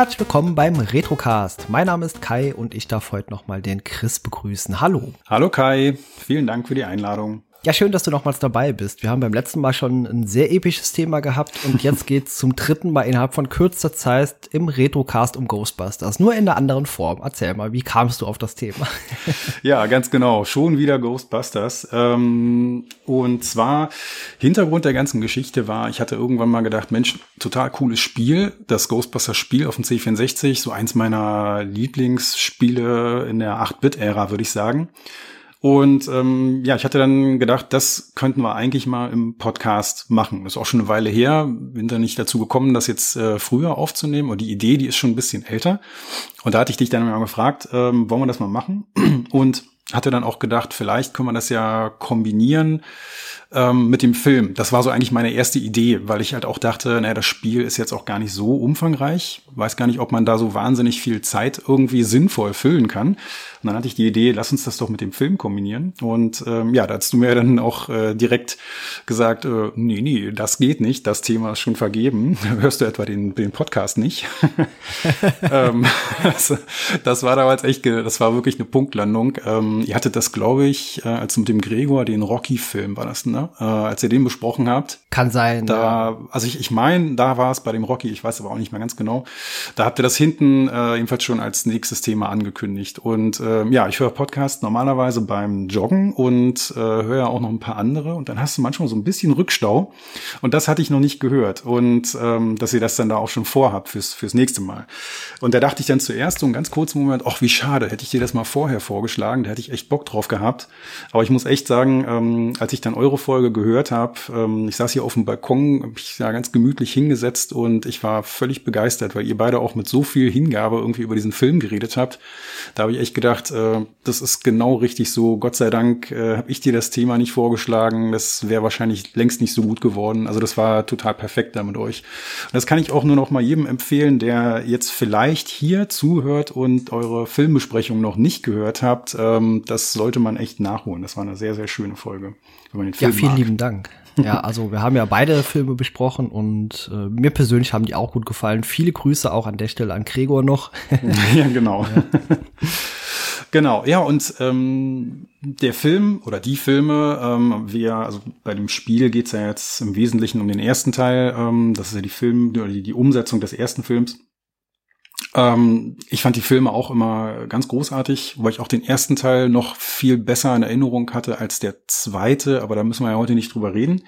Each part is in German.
Herzlich willkommen beim Retrocast. Mein Name ist Kai und ich darf heute nochmal den Chris begrüßen. Hallo. Hallo Kai, vielen Dank für die Einladung. Ja, schön, dass du nochmals dabei bist. Wir haben beim letzten Mal schon ein sehr episches Thema gehabt und jetzt geht's zum dritten Mal innerhalb von kürzester Zeit im Retrocast um Ghostbusters. Nur in einer anderen Form. Erzähl mal, wie kamst du auf das Thema? ja, ganz genau. Schon wieder Ghostbusters. Ähm, und zwar, Hintergrund der ganzen Geschichte war, ich hatte irgendwann mal gedacht, Mensch, total cooles Spiel. Das Ghostbusters-Spiel auf dem C64, so eins meiner Lieblingsspiele in der 8-Bit-Ära, würde ich sagen. Und ähm, ja, ich hatte dann gedacht, das könnten wir eigentlich mal im Podcast machen. Das ist auch schon eine Weile her. Bin da nicht dazu gekommen, das jetzt äh, früher aufzunehmen. Und die Idee, die ist schon ein bisschen älter. Und da hatte ich dich dann mal gefragt, ähm, wollen wir das mal machen? Und hatte dann auch gedacht, vielleicht können wir das ja kombinieren ähm, mit dem Film. Das war so eigentlich meine erste Idee, weil ich halt auch dachte, naja, das Spiel ist jetzt auch gar nicht so umfangreich. Weiß gar nicht, ob man da so wahnsinnig viel Zeit irgendwie sinnvoll füllen kann. Und dann hatte ich die Idee, lass uns das doch mit dem Film kombinieren. Und ähm, ja, da hast du mir dann auch äh, direkt gesagt, äh, nee, nee, das geht nicht, das Thema ist schon vergeben. Hörst du etwa den, den Podcast nicht? ähm, das, das, war damals echt, das war wirklich eine Punktlandung. Ähm, ihr hattet das, glaube ich, äh, als mit dem Gregor, den Rocky-Film war das, ne? Äh, als ihr den besprochen habt. Kann sein. Da, ja. also ich, ich meine, da war es bei dem Rocky, ich weiß aber auch nicht mehr ganz genau. Da habt ihr das hinten äh, jedenfalls schon als nächstes Thema angekündigt. Und äh, ja, ich höre Podcasts normalerweise beim Joggen und äh, höre ja auch noch ein paar andere und dann hast du manchmal so ein bisschen Rückstau und das hatte ich noch nicht gehört und ähm, dass ihr das dann da auch schon vorhabt fürs, fürs nächste Mal. Und da dachte ich dann zuerst so einen ganz kurzen Moment, ach wie schade, hätte ich dir das mal vorher vorgeschlagen, da hätte ich echt Bock drauf gehabt. Aber ich muss echt sagen, ähm, als ich dann eure Folge gehört habe, ähm, ich saß hier auf dem Balkon, hab ich ja ganz gemütlich hingesetzt und ich war völlig begeistert, weil ihr beide auch mit so viel Hingabe irgendwie über diesen Film geredet habt. Da habe ich echt gedacht, gedacht, äh, das ist genau richtig so. Gott sei Dank äh, habe ich dir das Thema nicht vorgeschlagen. Das wäre wahrscheinlich längst nicht so gut geworden. Also das war total perfekt da mit euch. Und das kann ich auch nur noch mal jedem empfehlen, der jetzt vielleicht hier zuhört und eure Filmbesprechung noch nicht gehört habt. Ähm, das sollte man echt nachholen. Das war eine sehr, sehr schöne Folge. Ja, vielen mag. lieben Dank. Ja, also wir haben ja beide Filme besprochen und äh, mir persönlich haben die auch gut gefallen. Viele Grüße auch an der Stelle an Gregor noch. ja, genau. Ja. Genau, ja, und ähm, der Film oder die Filme, ähm, wir, also bei dem Spiel geht's ja jetzt im Wesentlichen um den ersten Teil, ähm, das ist ja die Film, die, die Umsetzung des ersten Films. Ähm, ich fand die Filme auch immer ganz großartig, weil ich auch den ersten Teil noch viel besser in Erinnerung hatte als der zweite, aber da müssen wir ja heute nicht drüber reden.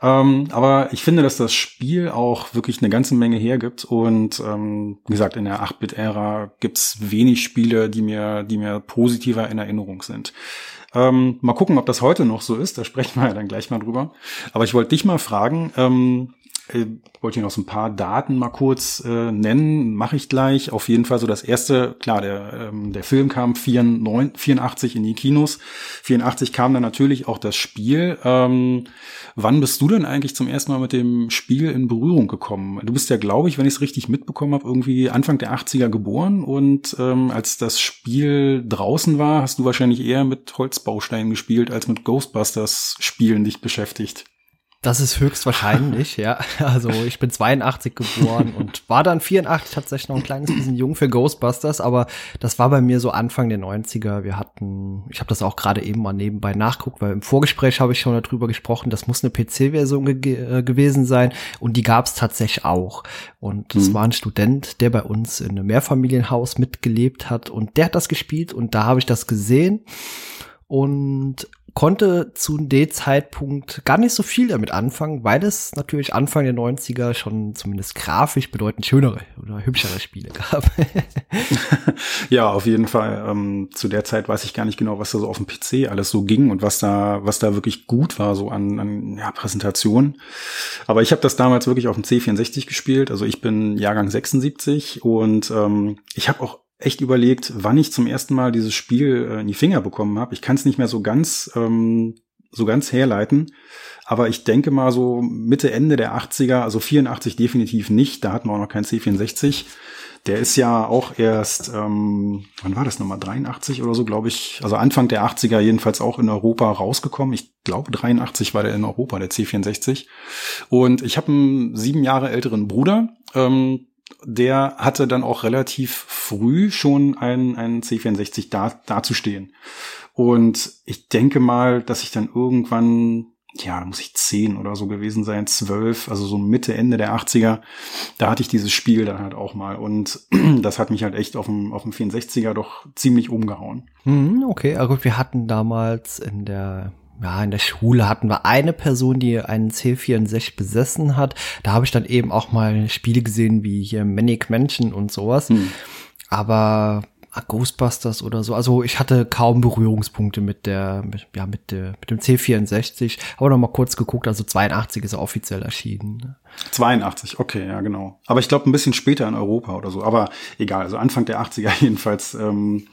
Ähm, aber ich finde, dass das Spiel auch wirklich eine ganze Menge hergibt. Und ähm, wie gesagt, in der 8-Bit-Ära gibt's wenig Spiele, die mir, die mir positiver in Erinnerung sind. Ähm, mal gucken, ob das heute noch so ist. Da sprechen wir ja dann gleich mal drüber. Aber ich wollte dich mal fragen, ähm, ich wollte hier noch so ein paar Daten mal kurz äh, nennen, mache ich gleich. Auf jeden Fall so das erste, klar, der, ähm, der Film kam 84, 84 in die Kinos. 84 kam dann natürlich auch das Spiel. Ähm, wann bist du denn eigentlich zum ersten Mal mit dem Spiel in Berührung gekommen? Du bist ja, glaube ich, wenn ich es richtig mitbekommen habe, irgendwie Anfang der 80er geboren und ähm, als das Spiel draußen war, hast du wahrscheinlich eher mit Holzbausteinen gespielt als mit Ghostbusters Spielen dich beschäftigt. Das ist höchstwahrscheinlich, ja. Also ich bin 82 geboren und war dann 84 tatsächlich noch ein kleines bisschen jung für Ghostbusters, aber das war bei mir so Anfang der 90er. Wir hatten, ich habe das auch gerade eben mal nebenbei nachguckt, weil im Vorgespräch habe ich schon darüber gesprochen, das muss eine PC-Version ge äh, gewesen sein und die gab es tatsächlich auch. Und es mhm. war ein Student, der bei uns in einem Mehrfamilienhaus mitgelebt hat und der hat das gespielt und da habe ich das gesehen und konnte zu dem Zeitpunkt gar nicht so viel damit anfangen, weil es natürlich Anfang der 90er schon zumindest grafisch bedeutend schönere oder hübschere Spiele gab. ja, auf jeden Fall. Ähm, zu der Zeit weiß ich gar nicht genau, was da so auf dem PC alles so ging und was da, was da wirklich gut war, so an, an ja, Präsentation. Aber ich habe das damals wirklich auf dem C64 gespielt. Also ich bin Jahrgang 76 und ähm, ich habe auch echt überlegt, wann ich zum ersten Mal dieses Spiel äh, in die Finger bekommen habe. Ich kann es nicht mehr so ganz ähm, so ganz herleiten, aber ich denke mal so Mitte Ende der 80er, also 84 definitiv nicht, da hatten wir auch noch kein C64. Der ist ja auch erst, ähm, wann war das nochmal, 83 oder so, glaube ich, also Anfang der 80er jedenfalls auch in Europa rausgekommen. Ich glaube 83 war der in Europa, der C64. Und ich habe einen sieben Jahre älteren Bruder, ähm, der hatte dann auch relativ früh schon ein, ein C64 da, dazustehen. Und ich denke mal, dass ich dann irgendwann, ja, da muss ich zehn oder so gewesen sein, zwölf, also so Mitte, Ende der 80er, da hatte ich dieses Spiel dann halt auch mal. Und das hat mich halt echt auf dem, auf dem 64er doch ziemlich umgehauen. Mhm, okay, also wir hatten damals in der ja, in der Schule hatten wir eine Person, die einen C64 besessen hat. Da habe ich dann eben auch mal Spiele gesehen wie hier Manic Mansion und sowas. Hm. Aber Ghostbusters oder so. Also ich hatte kaum Berührungspunkte mit der, mit, ja, mit der, mit dem C64. Aber noch mal kurz geguckt, also 82 ist er offiziell erschienen. Ne? 82, okay, ja, genau. Aber ich glaube ein bisschen später in Europa oder so. Aber egal, also Anfang der 80er jedenfalls. Ähm,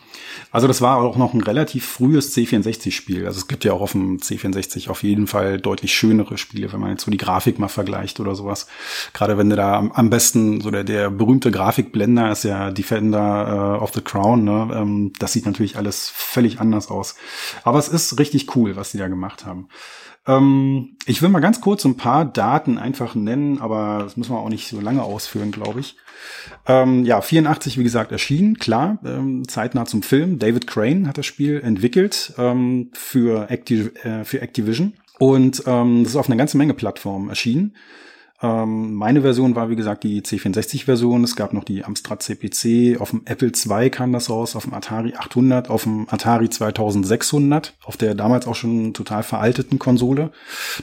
also das war auch noch ein relativ frühes C64-Spiel. Also es gibt ja auch auf dem C64 auf jeden Fall deutlich schönere Spiele, wenn man jetzt so die Grafik mal vergleicht oder sowas. Gerade wenn du da am, am besten, so der, der berühmte Grafikblender ist ja Defender äh, of the Crown. Ne? Ähm, das sieht natürlich alles völlig anders aus. Aber es ist richtig cool, was die da gemacht haben. Ähm, ich will mal ganz kurz ein paar Daten einfach nennen, aber das müssen wir auch nicht so lange ausführen, glaube ich. Ähm, ja, 84, wie gesagt, erschienen, klar, ähm, zeitnah zum Film. David Crane hat das Spiel entwickelt ähm, für, Activ äh, für Activision. Und ähm, das ist auf eine ganze Menge Plattformen erschienen. Ähm, meine Version war, wie gesagt, die C64-Version. Es gab noch die Amstrad CPC. Auf dem Apple II kam das raus, auf dem Atari 800, auf dem Atari 2600, auf der damals auch schon total veralteten Konsole.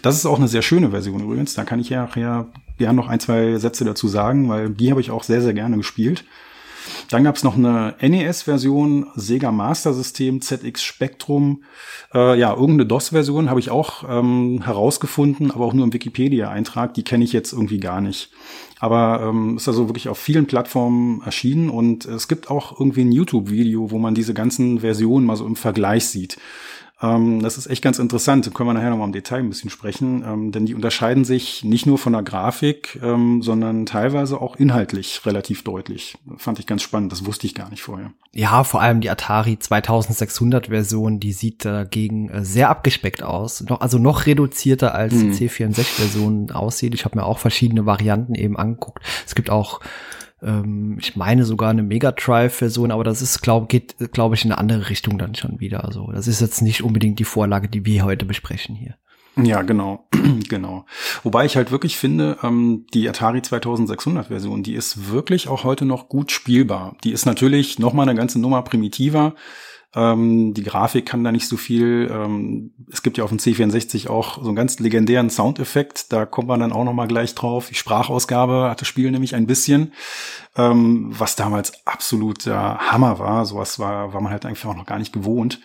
Das ist auch eine sehr schöne Version übrigens. Da kann ich ja nachher gerne noch ein, zwei Sätze dazu sagen, weil die habe ich auch sehr, sehr gerne gespielt. Dann gab es noch eine NES-Version, Sega Master System, ZX Spectrum. Äh, ja, irgendeine DOS-Version habe ich auch ähm, herausgefunden, aber auch nur im Wikipedia-Eintrag. Die kenne ich jetzt irgendwie gar nicht. Aber ähm, ist also wirklich auf vielen Plattformen erschienen und es gibt auch irgendwie ein YouTube-Video, wo man diese ganzen Versionen mal so im Vergleich sieht. Ähm, das ist echt ganz interessant. Da können wir nachher nochmal im Detail ein bisschen sprechen, ähm, denn die unterscheiden sich nicht nur von der Grafik, ähm, sondern teilweise auch inhaltlich relativ deutlich. Fand ich ganz spannend. Das wusste ich gar nicht vorher. Ja, vor allem die Atari 2600 Version, die sieht dagegen äh, sehr abgespeckt aus. Also noch reduzierter als hm. die C64 Version aussieht. Ich habe mir auch verschiedene Varianten eben angeguckt. Es gibt auch ähm, ich meine sogar eine Mega Drive-Version, aber das ist, glaube geht, glaube ich, in eine andere Richtung dann schon wieder. Also das ist jetzt nicht unbedingt die Vorlage, die wir heute besprechen hier. Ja, genau, genau. Wobei ich halt wirklich finde, ähm, die Atari 2600 Version, die ist wirklich auch heute noch gut spielbar. Die ist natürlich noch mal eine ganze Nummer primitiver. Ähm, die Grafik kann da nicht so viel. Ähm, es gibt ja auf dem C64 auch so einen ganz legendären Soundeffekt. Da kommt man dann auch noch mal gleich drauf. Die Sprachausgabe hat das Spiel nämlich ein bisschen ähm, was damals absolut der Hammer war. Sowas war, war man halt einfach auch noch gar nicht gewohnt.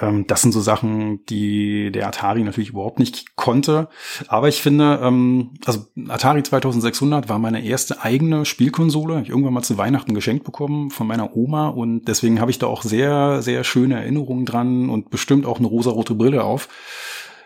Ähm, das sind so Sachen, die der Atari natürlich überhaupt nicht konnte. Aber ich finde, ähm, also Atari 2600 war meine erste eigene Spielkonsole. Ich irgendwann mal zu Weihnachten geschenkt bekommen von meiner Oma und deswegen habe ich da auch sehr, sehr schöne Erinnerungen dran und bestimmt auch eine rosarote Brille auf.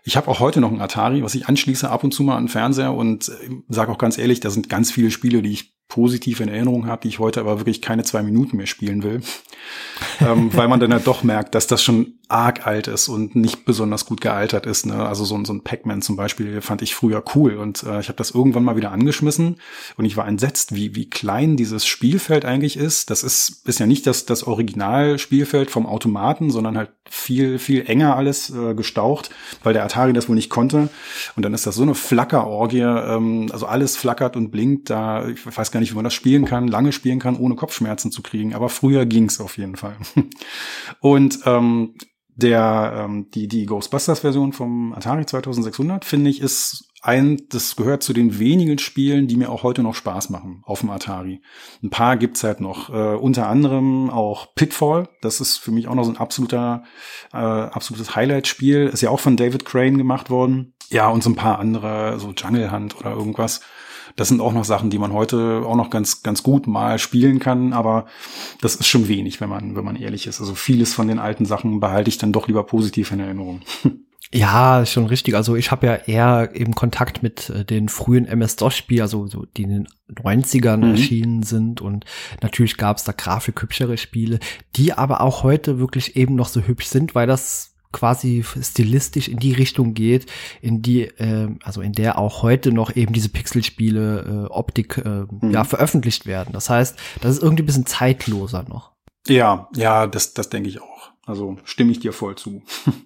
Ich habe auch heute noch ein Atari, was ich anschließe ab und zu mal an den Fernseher und äh, sage auch ganz ehrlich, da sind ganz viele Spiele, die ich positiv in Erinnerung habe, die ich heute aber wirklich keine zwei Minuten mehr spielen will, ähm, weil man dann halt doch merkt, dass das schon arg alt ist und nicht besonders gut gealtert ist. Ne? Also so, so ein Pac-Man zum Beispiel fand ich früher cool und äh, ich habe das irgendwann mal wieder angeschmissen und ich war entsetzt, wie, wie klein dieses Spielfeld eigentlich ist. Das ist, ist ja nicht das, das Original-Spielfeld vom Automaten, sondern halt viel, viel enger alles äh, gestaucht, weil der Atari das wohl nicht konnte. Und dann ist das so eine Flackerorgie, ähm, also alles flackert und blinkt. Da, ich weiß gar nicht, wie man das spielen kann, lange spielen kann, ohne Kopfschmerzen zu kriegen. Aber früher ging's auf jeden Fall. Und ähm, der ähm, die die Ghostbusters-Version vom Atari 2600 finde ich ist ein, das gehört zu den wenigen Spielen, die mir auch heute noch Spaß machen auf dem Atari. Ein paar gibt's halt noch, äh, unter anderem auch Pitfall. Das ist für mich auch noch so ein absoluter, äh, absolutes Highlight-Spiel. Ist ja auch von David Crane gemacht worden. Ja, und so ein paar andere, so Jungle Hunt oder irgendwas. Das sind auch noch Sachen, die man heute auch noch ganz, ganz gut mal spielen kann, aber das ist schon wenig, wenn man, wenn man ehrlich ist. Also vieles von den alten Sachen behalte ich dann doch lieber positiv in Erinnerung. Ja, schon richtig. Also ich habe ja eher eben Kontakt mit äh, den frühen MS-DOS-Spielen, also so, die in den 90ern mhm. erschienen sind. Und natürlich gab es da grafikhübschere Spiele, die aber auch heute wirklich eben noch so hübsch sind, weil das quasi stilistisch in die Richtung geht, in die, äh, also in der auch heute noch eben diese Pixelspiele, äh, Optik, äh, mhm. ja, veröffentlicht werden. Das heißt, das ist irgendwie ein bisschen zeitloser noch. Ja, ja, das, das denke ich auch. Also stimme ich dir voll zu.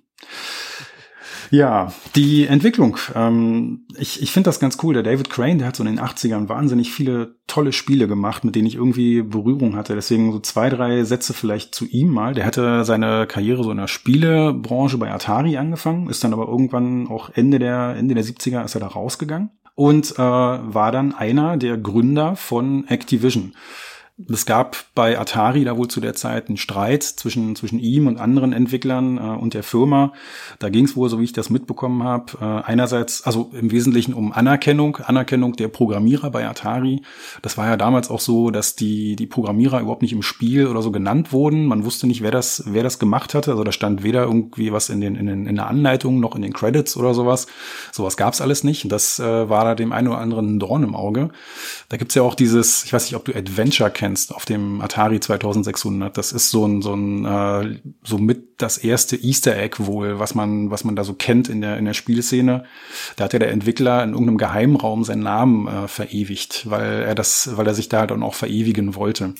Ja, die Entwicklung. Ähm, ich ich finde das ganz cool. Der David Crane, der hat so in den 80ern wahnsinnig viele tolle Spiele gemacht, mit denen ich irgendwie Berührung hatte. Deswegen so zwei, drei Sätze vielleicht zu ihm mal. Der hatte seine Karriere so in der Spielebranche bei Atari angefangen, ist dann aber irgendwann auch Ende der, Ende der 70er ist er da rausgegangen und äh, war dann einer der Gründer von Activision. Es gab bei Atari da wohl zu der Zeit einen Streit zwischen, zwischen ihm und anderen Entwicklern äh, und der Firma. Da ging es wohl, so wie ich das mitbekommen habe, äh, einerseits, also im Wesentlichen um Anerkennung, Anerkennung der Programmierer bei Atari. Das war ja damals auch so, dass die, die Programmierer überhaupt nicht im Spiel oder so genannt wurden. Man wusste nicht, wer das, wer das gemacht hatte. Also da stand weder irgendwie was in, den, in, den, in der Anleitung noch in den Credits oder sowas. Sowas gab's alles nicht. Das äh, war da dem einen oder anderen ein Dorn im Auge. Da gibt's ja auch dieses, ich weiß nicht, ob du Adventure kennst kennst auf dem Atari 2600. Das ist so ein so ein äh, so mit das erste Easter Egg wohl, was man was man da so kennt in der in der Spielszene. Da hat ja der Entwickler in irgendeinem Geheimraum seinen Namen äh, verewigt, weil er das weil er sich da dann auch verewigen wollte.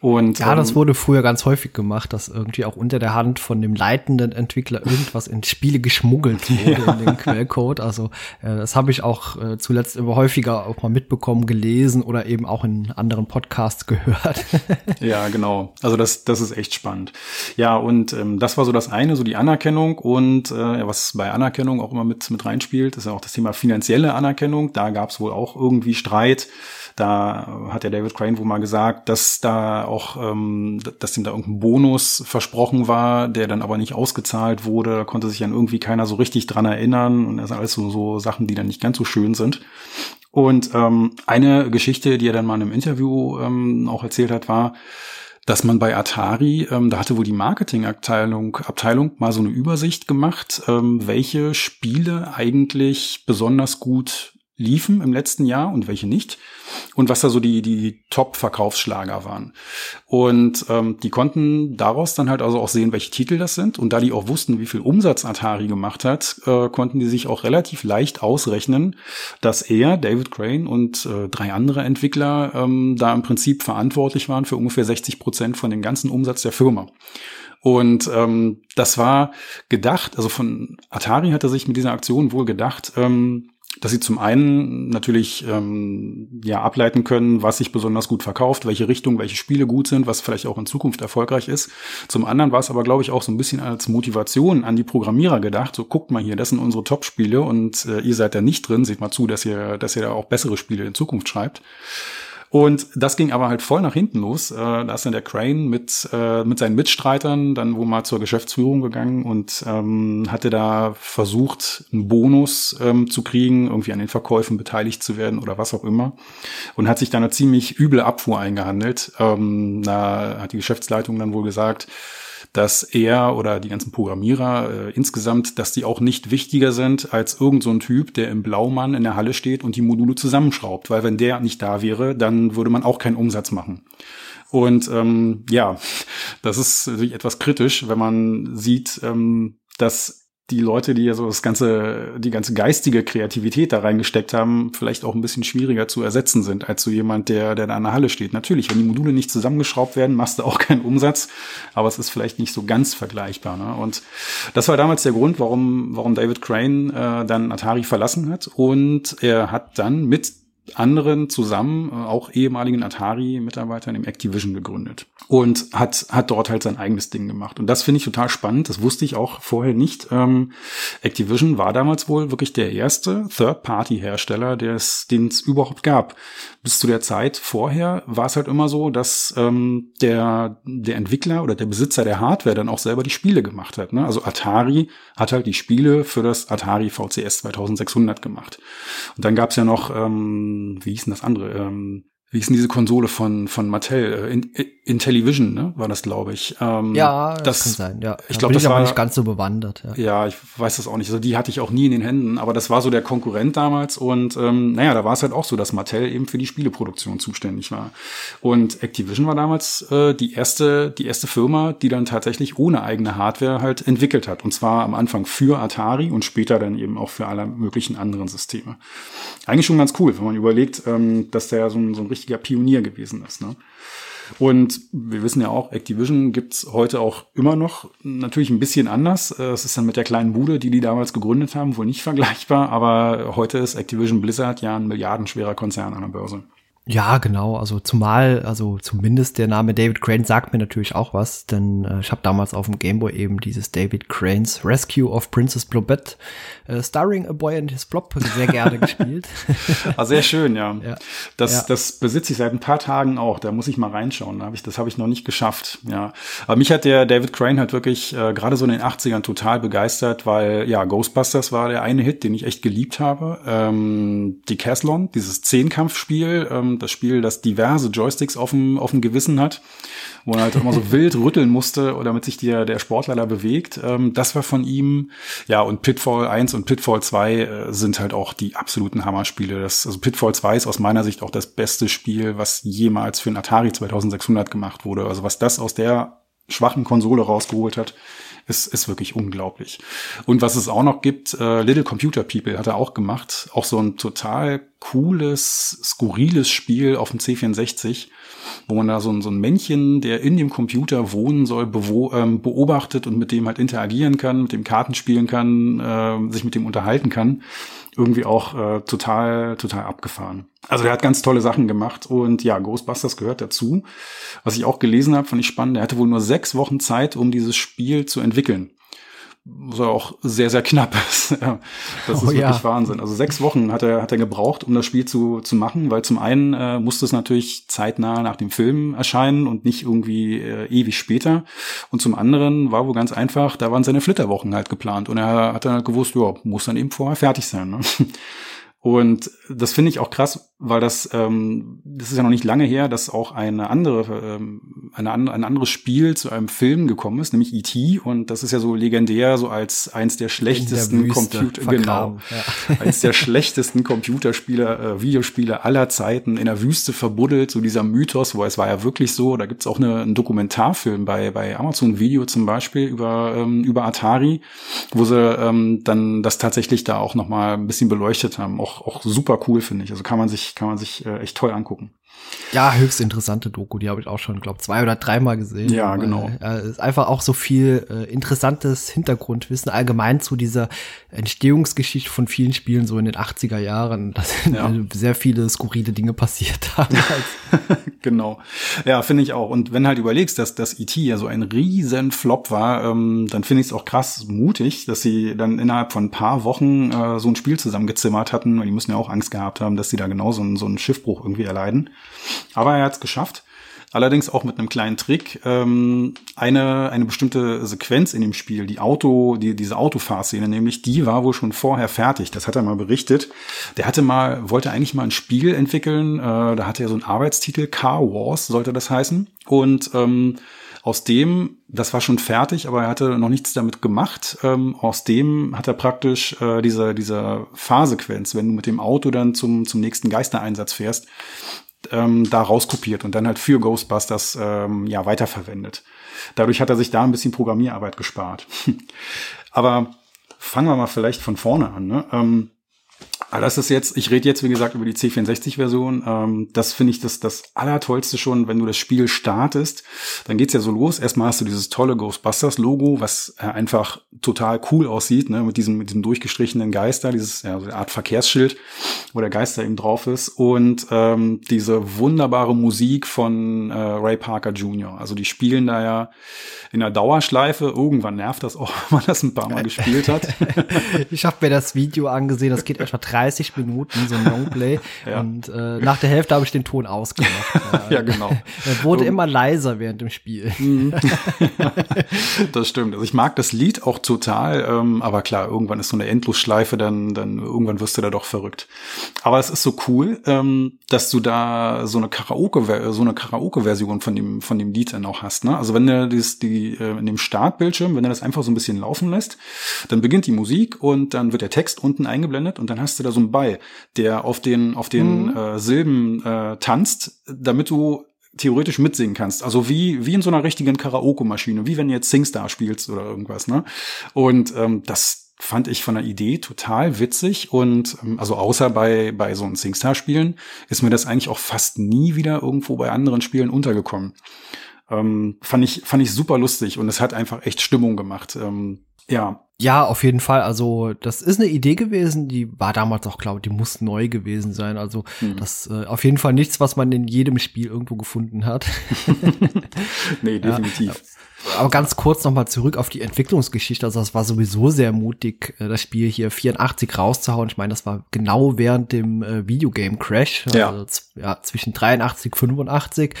Und, ja, das ähm, wurde früher ganz häufig gemacht, dass irgendwie auch unter der Hand von dem leitenden Entwickler irgendwas in Spiele geschmuggelt wurde ja. in den Quellcode. Also äh, das habe ich auch äh, zuletzt immer häufiger auch mal mitbekommen, gelesen oder eben auch in anderen Podcasts gehört. ja, genau. Also das, das ist echt spannend. Ja, und ähm, das war so das eine, so die Anerkennung und äh, was bei Anerkennung auch immer mit, mit reinspielt, ist ja auch das Thema finanzielle Anerkennung. Da gab es wohl auch irgendwie Streit da hat der David Crane wohl mal gesagt, dass da auch, ähm, dass ihm da irgendein Bonus versprochen war, der dann aber nicht ausgezahlt wurde. Da konnte sich dann irgendwie keiner so richtig dran erinnern. Und das sind alles so, so Sachen, die dann nicht ganz so schön sind. Und ähm, eine Geschichte, die er dann mal in einem Interview ähm, auch erzählt hat, war, dass man bei Atari, ähm, da hatte wohl die Marketingabteilung Abteilung mal so eine Übersicht gemacht, ähm, welche Spiele eigentlich besonders gut liefen im letzten Jahr und welche nicht und was da so die die Top-Verkaufsschlager waren und ähm, die konnten daraus dann halt also auch sehen, welche Titel das sind und da die auch wussten, wie viel Umsatz Atari gemacht hat, äh, konnten die sich auch relativ leicht ausrechnen, dass er David Crane und äh, drei andere Entwickler ähm, da im Prinzip verantwortlich waren für ungefähr 60 Prozent von dem ganzen Umsatz der Firma. Und ähm, das war gedacht, also von Atari hat er sich mit dieser Aktion wohl gedacht, ähm, dass sie zum einen natürlich ähm, ja ableiten können, was sich besonders gut verkauft, welche Richtung, welche Spiele gut sind, was vielleicht auch in Zukunft erfolgreich ist. Zum anderen war es aber, glaube ich, auch so ein bisschen als Motivation an die Programmierer gedacht. So guckt mal hier, das sind unsere Top-Spiele und äh, ihr seid da nicht drin. Seht mal zu, dass ihr, dass ihr da auch bessere Spiele in Zukunft schreibt. Und das ging aber halt voll nach hinten los. Äh, da ist dann der Crane mit, äh, mit seinen Mitstreitern dann wo mal zur Geschäftsführung gegangen und ähm, hatte da versucht, einen Bonus ähm, zu kriegen, irgendwie an den Verkäufen beteiligt zu werden oder was auch immer. Und hat sich dann eine ziemlich üble Abfuhr eingehandelt. Ähm, da hat die Geschäftsleitung dann wohl gesagt, dass er oder die ganzen Programmierer äh, insgesamt, dass die auch nicht wichtiger sind als irgend so ein Typ, der im Blaumann in der Halle steht und die Module zusammenschraubt. Weil wenn der nicht da wäre, dann würde man auch keinen Umsatz machen. Und ähm, ja, das ist natürlich etwas kritisch, wenn man sieht, ähm, dass die Leute, die ja so das ganze, die ganze geistige Kreativität da reingesteckt haben, vielleicht auch ein bisschen schwieriger zu ersetzen sind als so jemand, der, der da in der Halle steht. Natürlich, wenn die Module nicht zusammengeschraubt werden, machst du auch keinen Umsatz, aber es ist vielleicht nicht so ganz vergleichbar. Ne? Und das war damals der Grund, warum, warum David Crane äh, dann Atari verlassen hat. Und er hat dann mit anderen zusammen, äh, auch ehemaligen Atari-Mitarbeitern im Activision gegründet und hat, hat dort halt sein eigenes Ding gemacht. Und das finde ich total spannend. Das wusste ich auch vorher nicht. Ähm, Activision war damals wohl wirklich der erste Third-Party-Hersteller, den es überhaupt gab. Bis zu der Zeit vorher war es halt immer so, dass ähm, der, der Entwickler oder der Besitzer der Hardware dann auch selber die Spiele gemacht hat. Ne? Also Atari hat halt die Spiele für das Atari VCS 2600 gemacht. Und dann gab es ja noch, ähm, wie hieß denn das andere? Ähm, wie ist denn diese Konsole von, von Mattel? Äh, in, Intellivision, ne? War das, glaube ich. Ähm, ja, das, das, kann sein, ja. Ich glaube, das war nicht ganz so bewandert. Ja. ja, ich weiß das auch nicht. Also die hatte ich auch nie in den Händen, aber das war so der Konkurrent damals und ähm, naja, da war es halt auch so, dass Mattel eben für die Spieleproduktion zuständig war. Und Activision war damals äh, die erste, die erste Firma, die dann tatsächlich ohne eigene Hardware halt entwickelt hat. Und zwar am Anfang für Atari und später dann eben auch für alle möglichen anderen Systeme. Eigentlich schon ganz cool, wenn man überlegt, ähm, dass der so ein, so ein richtiger Pionier gewesen ist. Ne? Und wir wissen ja auch, Activision gibt's heute auch immer noch. Natürlich ein bisschen anders. Äh, es ist dann mit der kleinen Bude, die die damals gegründet haben, wohl nicht vergleichbar. Aber heute ist Activision Blizzard ja ein milliardenschwerer Konzern an der Börse. Ja, genau. Also zumal, also zumindest der Name David Crane sagt mir natürlich auch was, denn äh, ich habe damals auf dem Gameboy eben dieses David Cranes Rescue of Princess Blobette, äh, starring a boy and his Blob, sehr gerne gespielt. ah, sehr schön, ja. ja. Das, ja. das besitze ich seit ein paar Tagen auch. Da muss ich mal reinschauen. Da hab ich, das habe ich noch nicht geschafft. Ja, aber mich hat der David Crane halt wirklich äh, gerade so in den 80ern total begeistert, weil ja Ghostbusters war der eine Hit, den ich echt geliebt habe. Ähm, Decathlon, dieses Zehnkampfspiel. Ähm, das Spiel, das diverse Joysticks auf dem, auf dem Gewissen hat, wo man halt immer so wild rütteln musste, damit sich der, der Sportler da bewegt. Ähm, das war von ihm. Ja, und Pitfall 1 und Pitfall 2 äh, sind halt auch die absoluten Hammerspiele. Das, also Pitfall 2 ist aus meiner Sicht auch das beste Spiel, was jemals für ein Atari 2600 gemacht wurde. Also was das aus der schwachen Konsole rausgeholt hat, ist, ist wirklich unglaublich. Und was es auch noch gibt, äh, Little Computer People hat er auch gemacht. Auch so ein total cooles, skurriles Spiel auf dem C64, wo man da so ein, so ein Männchen, der in dem Computer wohnen soll, ähm, beobachtet und mit dem halt interagieren kann, mit dem Karten spielen kann, äh, sich mit dem unterhalten kann irgendwie auch äh, total, total abgefahren. Also der hat ganz tolle Sachen gemacht und ja, Ghostbusters gehört dazu. Was ich auch gelesen habe, fand ich spannend. Er hatte wohl nur sechs Wochen Zeit, um dieses Spiel zu entwickeln was auch sehr, sehr knapp ist. ja, das oh, ist wirklich ja. Wahnsinn. Also sechs Wochen hat er, hat er gebraucht, um das Spiel zu, zu machen, weil zum einen äh, musste es natürlich zeitnah nach dem Film erscheinen und nicht irgendwie äh, ewig später. Und zum anderen war wohl ganz einfach, da waren seine Flitterwochen halt geplant und er hat dann halt gewusst, ja, muss dann eben vorher fertig sein. Ne? Und das finde ich auch krass, weil das, ähm, das ist ja noch nicht lange her, dass auch eine andere, ähm, eine, ein anderes Spiel zu einem Film gekommen ist, nämlich E.T. Und das ist ja so legendär, so als eins der schlechtesten Computer, genau, ja. eins der schlechtesten Computerspiele, äh, Videospiele aller Zeiten in der Wüste verbuddelt, so dieser Mythos, wo es war ja wirklich so. Da gibt's auch eine, einen Dokumentarfilm bei bei Amazon Video zum Beispiel über ähm, über Atari, wo sie ähm, dann das tatsächlich da auch noch mal ein bisschen beleuchtet haben. Auch auch, super cool, finde ich. Also kann man sich, kann man sich äh, echt toll angucken. Ja, höchst interessante Doku, die habe ich auch schon, glaube zwei oder dreimal gesehen. Ja, genau. Äh, ist einfach auch so viel äh, interessantes Hintergrundwissen allgemein zu dieser Entstehungsgeschichte von vielen Spielen so in den 80er Jahren. Da sind ja. sehr viele skurrile Dinge passiert haben. genau. Ja, finde ich auch. Und wenn halt überlegst, dass das E.T. ja so ein riesen Flop war, ähm, dann finde ich es auch krass mutig, dass sie dann innerhalb von ein paar Wochen äh, so ein Spiel zusammengezimmert hatten, weil die müssen ja auch Angst gehabt haben, dass sie da genau so, einen, so einen Schiffbruch irgendwie erleiden. Aber er hat es geschafft. Allerdings auch mit einem kleinen Trick. Ähm, eine, eine bestimmte Sequenz in dem Spiel, die Auto, die, diese Autofahrszene nämlich, die war wohl schon vorher fertig. Das hat er mal berichtet. Der hatte mal, wollte eigentlich mal ein Spiel entwickeln. Äh, da hatte er so einen Arbeitstitel, Car Wars sollte das heißen. Und ähm, aus dem, das war schon fertig, aber er hatte noch nichts damit gemacht. Ähm, aus dem hat er praktisch äh, diese, diese Fahrsequenz, wenn du mit dem Auto dann zum, zum nächsten Geistereinsatz fährst, ähm, da rauskopiert und dann halt für Ghostbusters ähm, ja weiterverwendet. Dadurch hat er sich da ein bisschen Programmierarbeit gespart. Aber fangen wir mal vielleicht von vorne an. Ne? Ähm, Aber das ist jetzt, ich rede jetzt, wie gesagt, über die C64-Version. Ähm, das finde ich das, das Allertollste schon, wenn du das Spiel startest. Dann geht's ja so los. Erstmal hast du dieses tolle Ghostbusters-Logo, was äh, einfach total cool aussieht, ne? mit diesem, mit diesem durchgestrichenen Geister, dieses, ja, so eine Art Verkehrsschild, wo der Geister eben drauf ist. Und ähm, diese wunderbare Musik von äh, Ray Parker Jr. Also die spielen da ja in der Dauerschleife. Irgendwann nervt das auch, wenn man das ein paar Mal gespielt hat. ich habe mir das Video angesehen, das geht etwa 30 Minuten, so ein Longplay. ja. Und äh, nach der Hälfte habe ich den Ton ausgemacht. ja, genau. Er wurde um, immer leiser während dem Spiel. Mhm. das stimmt. Also ich mag das Lied auch total, ähm, aber klar, irgendwann ist so eine Endlosschleife, dann, dann irgendwann wirst du da doch verrückt. Aber es ist so cool, ähm, dass du da so eine Karaoke, so eine Karaoke-Version von dem, von dem Lied dann auch hast. Ne? Also wenn du das, die, äh, in dem Startbildschirm, wenn du das einfach so ein bisschen laufen lässt, dann beginnt die Musik und dann wird der Text unten eingeblendet und dann hast du da so einen Ball, der auf den, auf den mhm. äh, Silben äh, tanzt, damit du theoretisch mitsingen kannst. Also wie, wie in so einer richtigen Karaoke-Maschine, wie wenn du jetzt Singstar spielst oder irgendwas, ne? Und ähm, das fand ich von der Idee total witzig und ähm, also außer bei, bei so einem Singstar-Spielen ist mir das eigentlich auch fast nie wieder irgendwo bei anderen Spielen untergekommen. Ähm, fand ich, fand ich super lustig und es hat einfach echt Stimmung gemacht. Ähm, ja. Ja, auf jeden Fall. Also, das ist eine Idee gewesen, die war damals auch, glaube ich, die muss neu gewesen sein. Also, mhm. das äh, auf jeden Fall nichts, was man in jedem Spiel irgendwo gefunden hat. nee, definitiv. Ja. Aber ganz kurz nochmal zurück auf die Entwicklungsgeschichte. Also das war sowieso sehr mutig, äh, das Spiel hier 84 rauszuhauen. Ich meine, das war genau während dem äh, Videogame Crash. Ja. Also, ja. Zwischen 83, 85.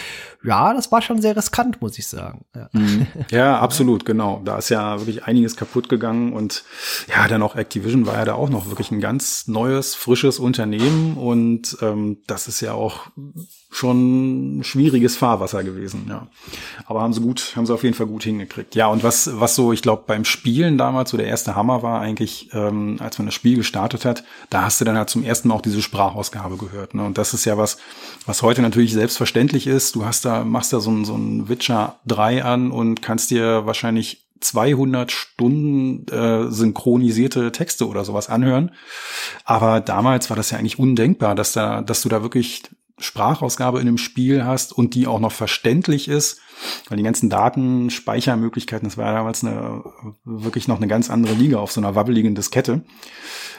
Ja, das war schon sehr riskant, muss ich sagen. Ja, mhm. ja absolut, genau. Da ist ja wirklich einiges kaputt gegangen und ja, dann auch Activision war ja da auch noch wirklich ein ganz neues, frisches Unternehmen und ähm, das ist ja auch schon schwieriges Fahrwasser gewesen, ja. Aber haben sie gut, haben sie auf jeden Fall gut hingekriegt. Ja, und was, was so, ich glaube, beim Spielen damals so der erste Hammer war eigentlich, ähm, als man das Spiel gestartet hat, da hast du dann halt zum ersten Mal auch diese Sprachausgabe gehört. Ne? Und das ist ja was, was heute natürlich selbstverständlich ist. Du hast da, machst da so ein, so ein Witcher 3 an und kannst dir wahrscheinlich 200 Stunden äh, synchronisierte Texte oder sowas anhören. Aber damals war das ja eigentlich undenkbar, dass da, dass du da wirklich Sprachausgabe in dem Spiel hast und die auch noch verständlich ist, weil die ganzen Datenspeichermöglichkeiten, das war damals eine, wirklich noch eine ganz andere Liga auf so einer wabbeligen Diskette.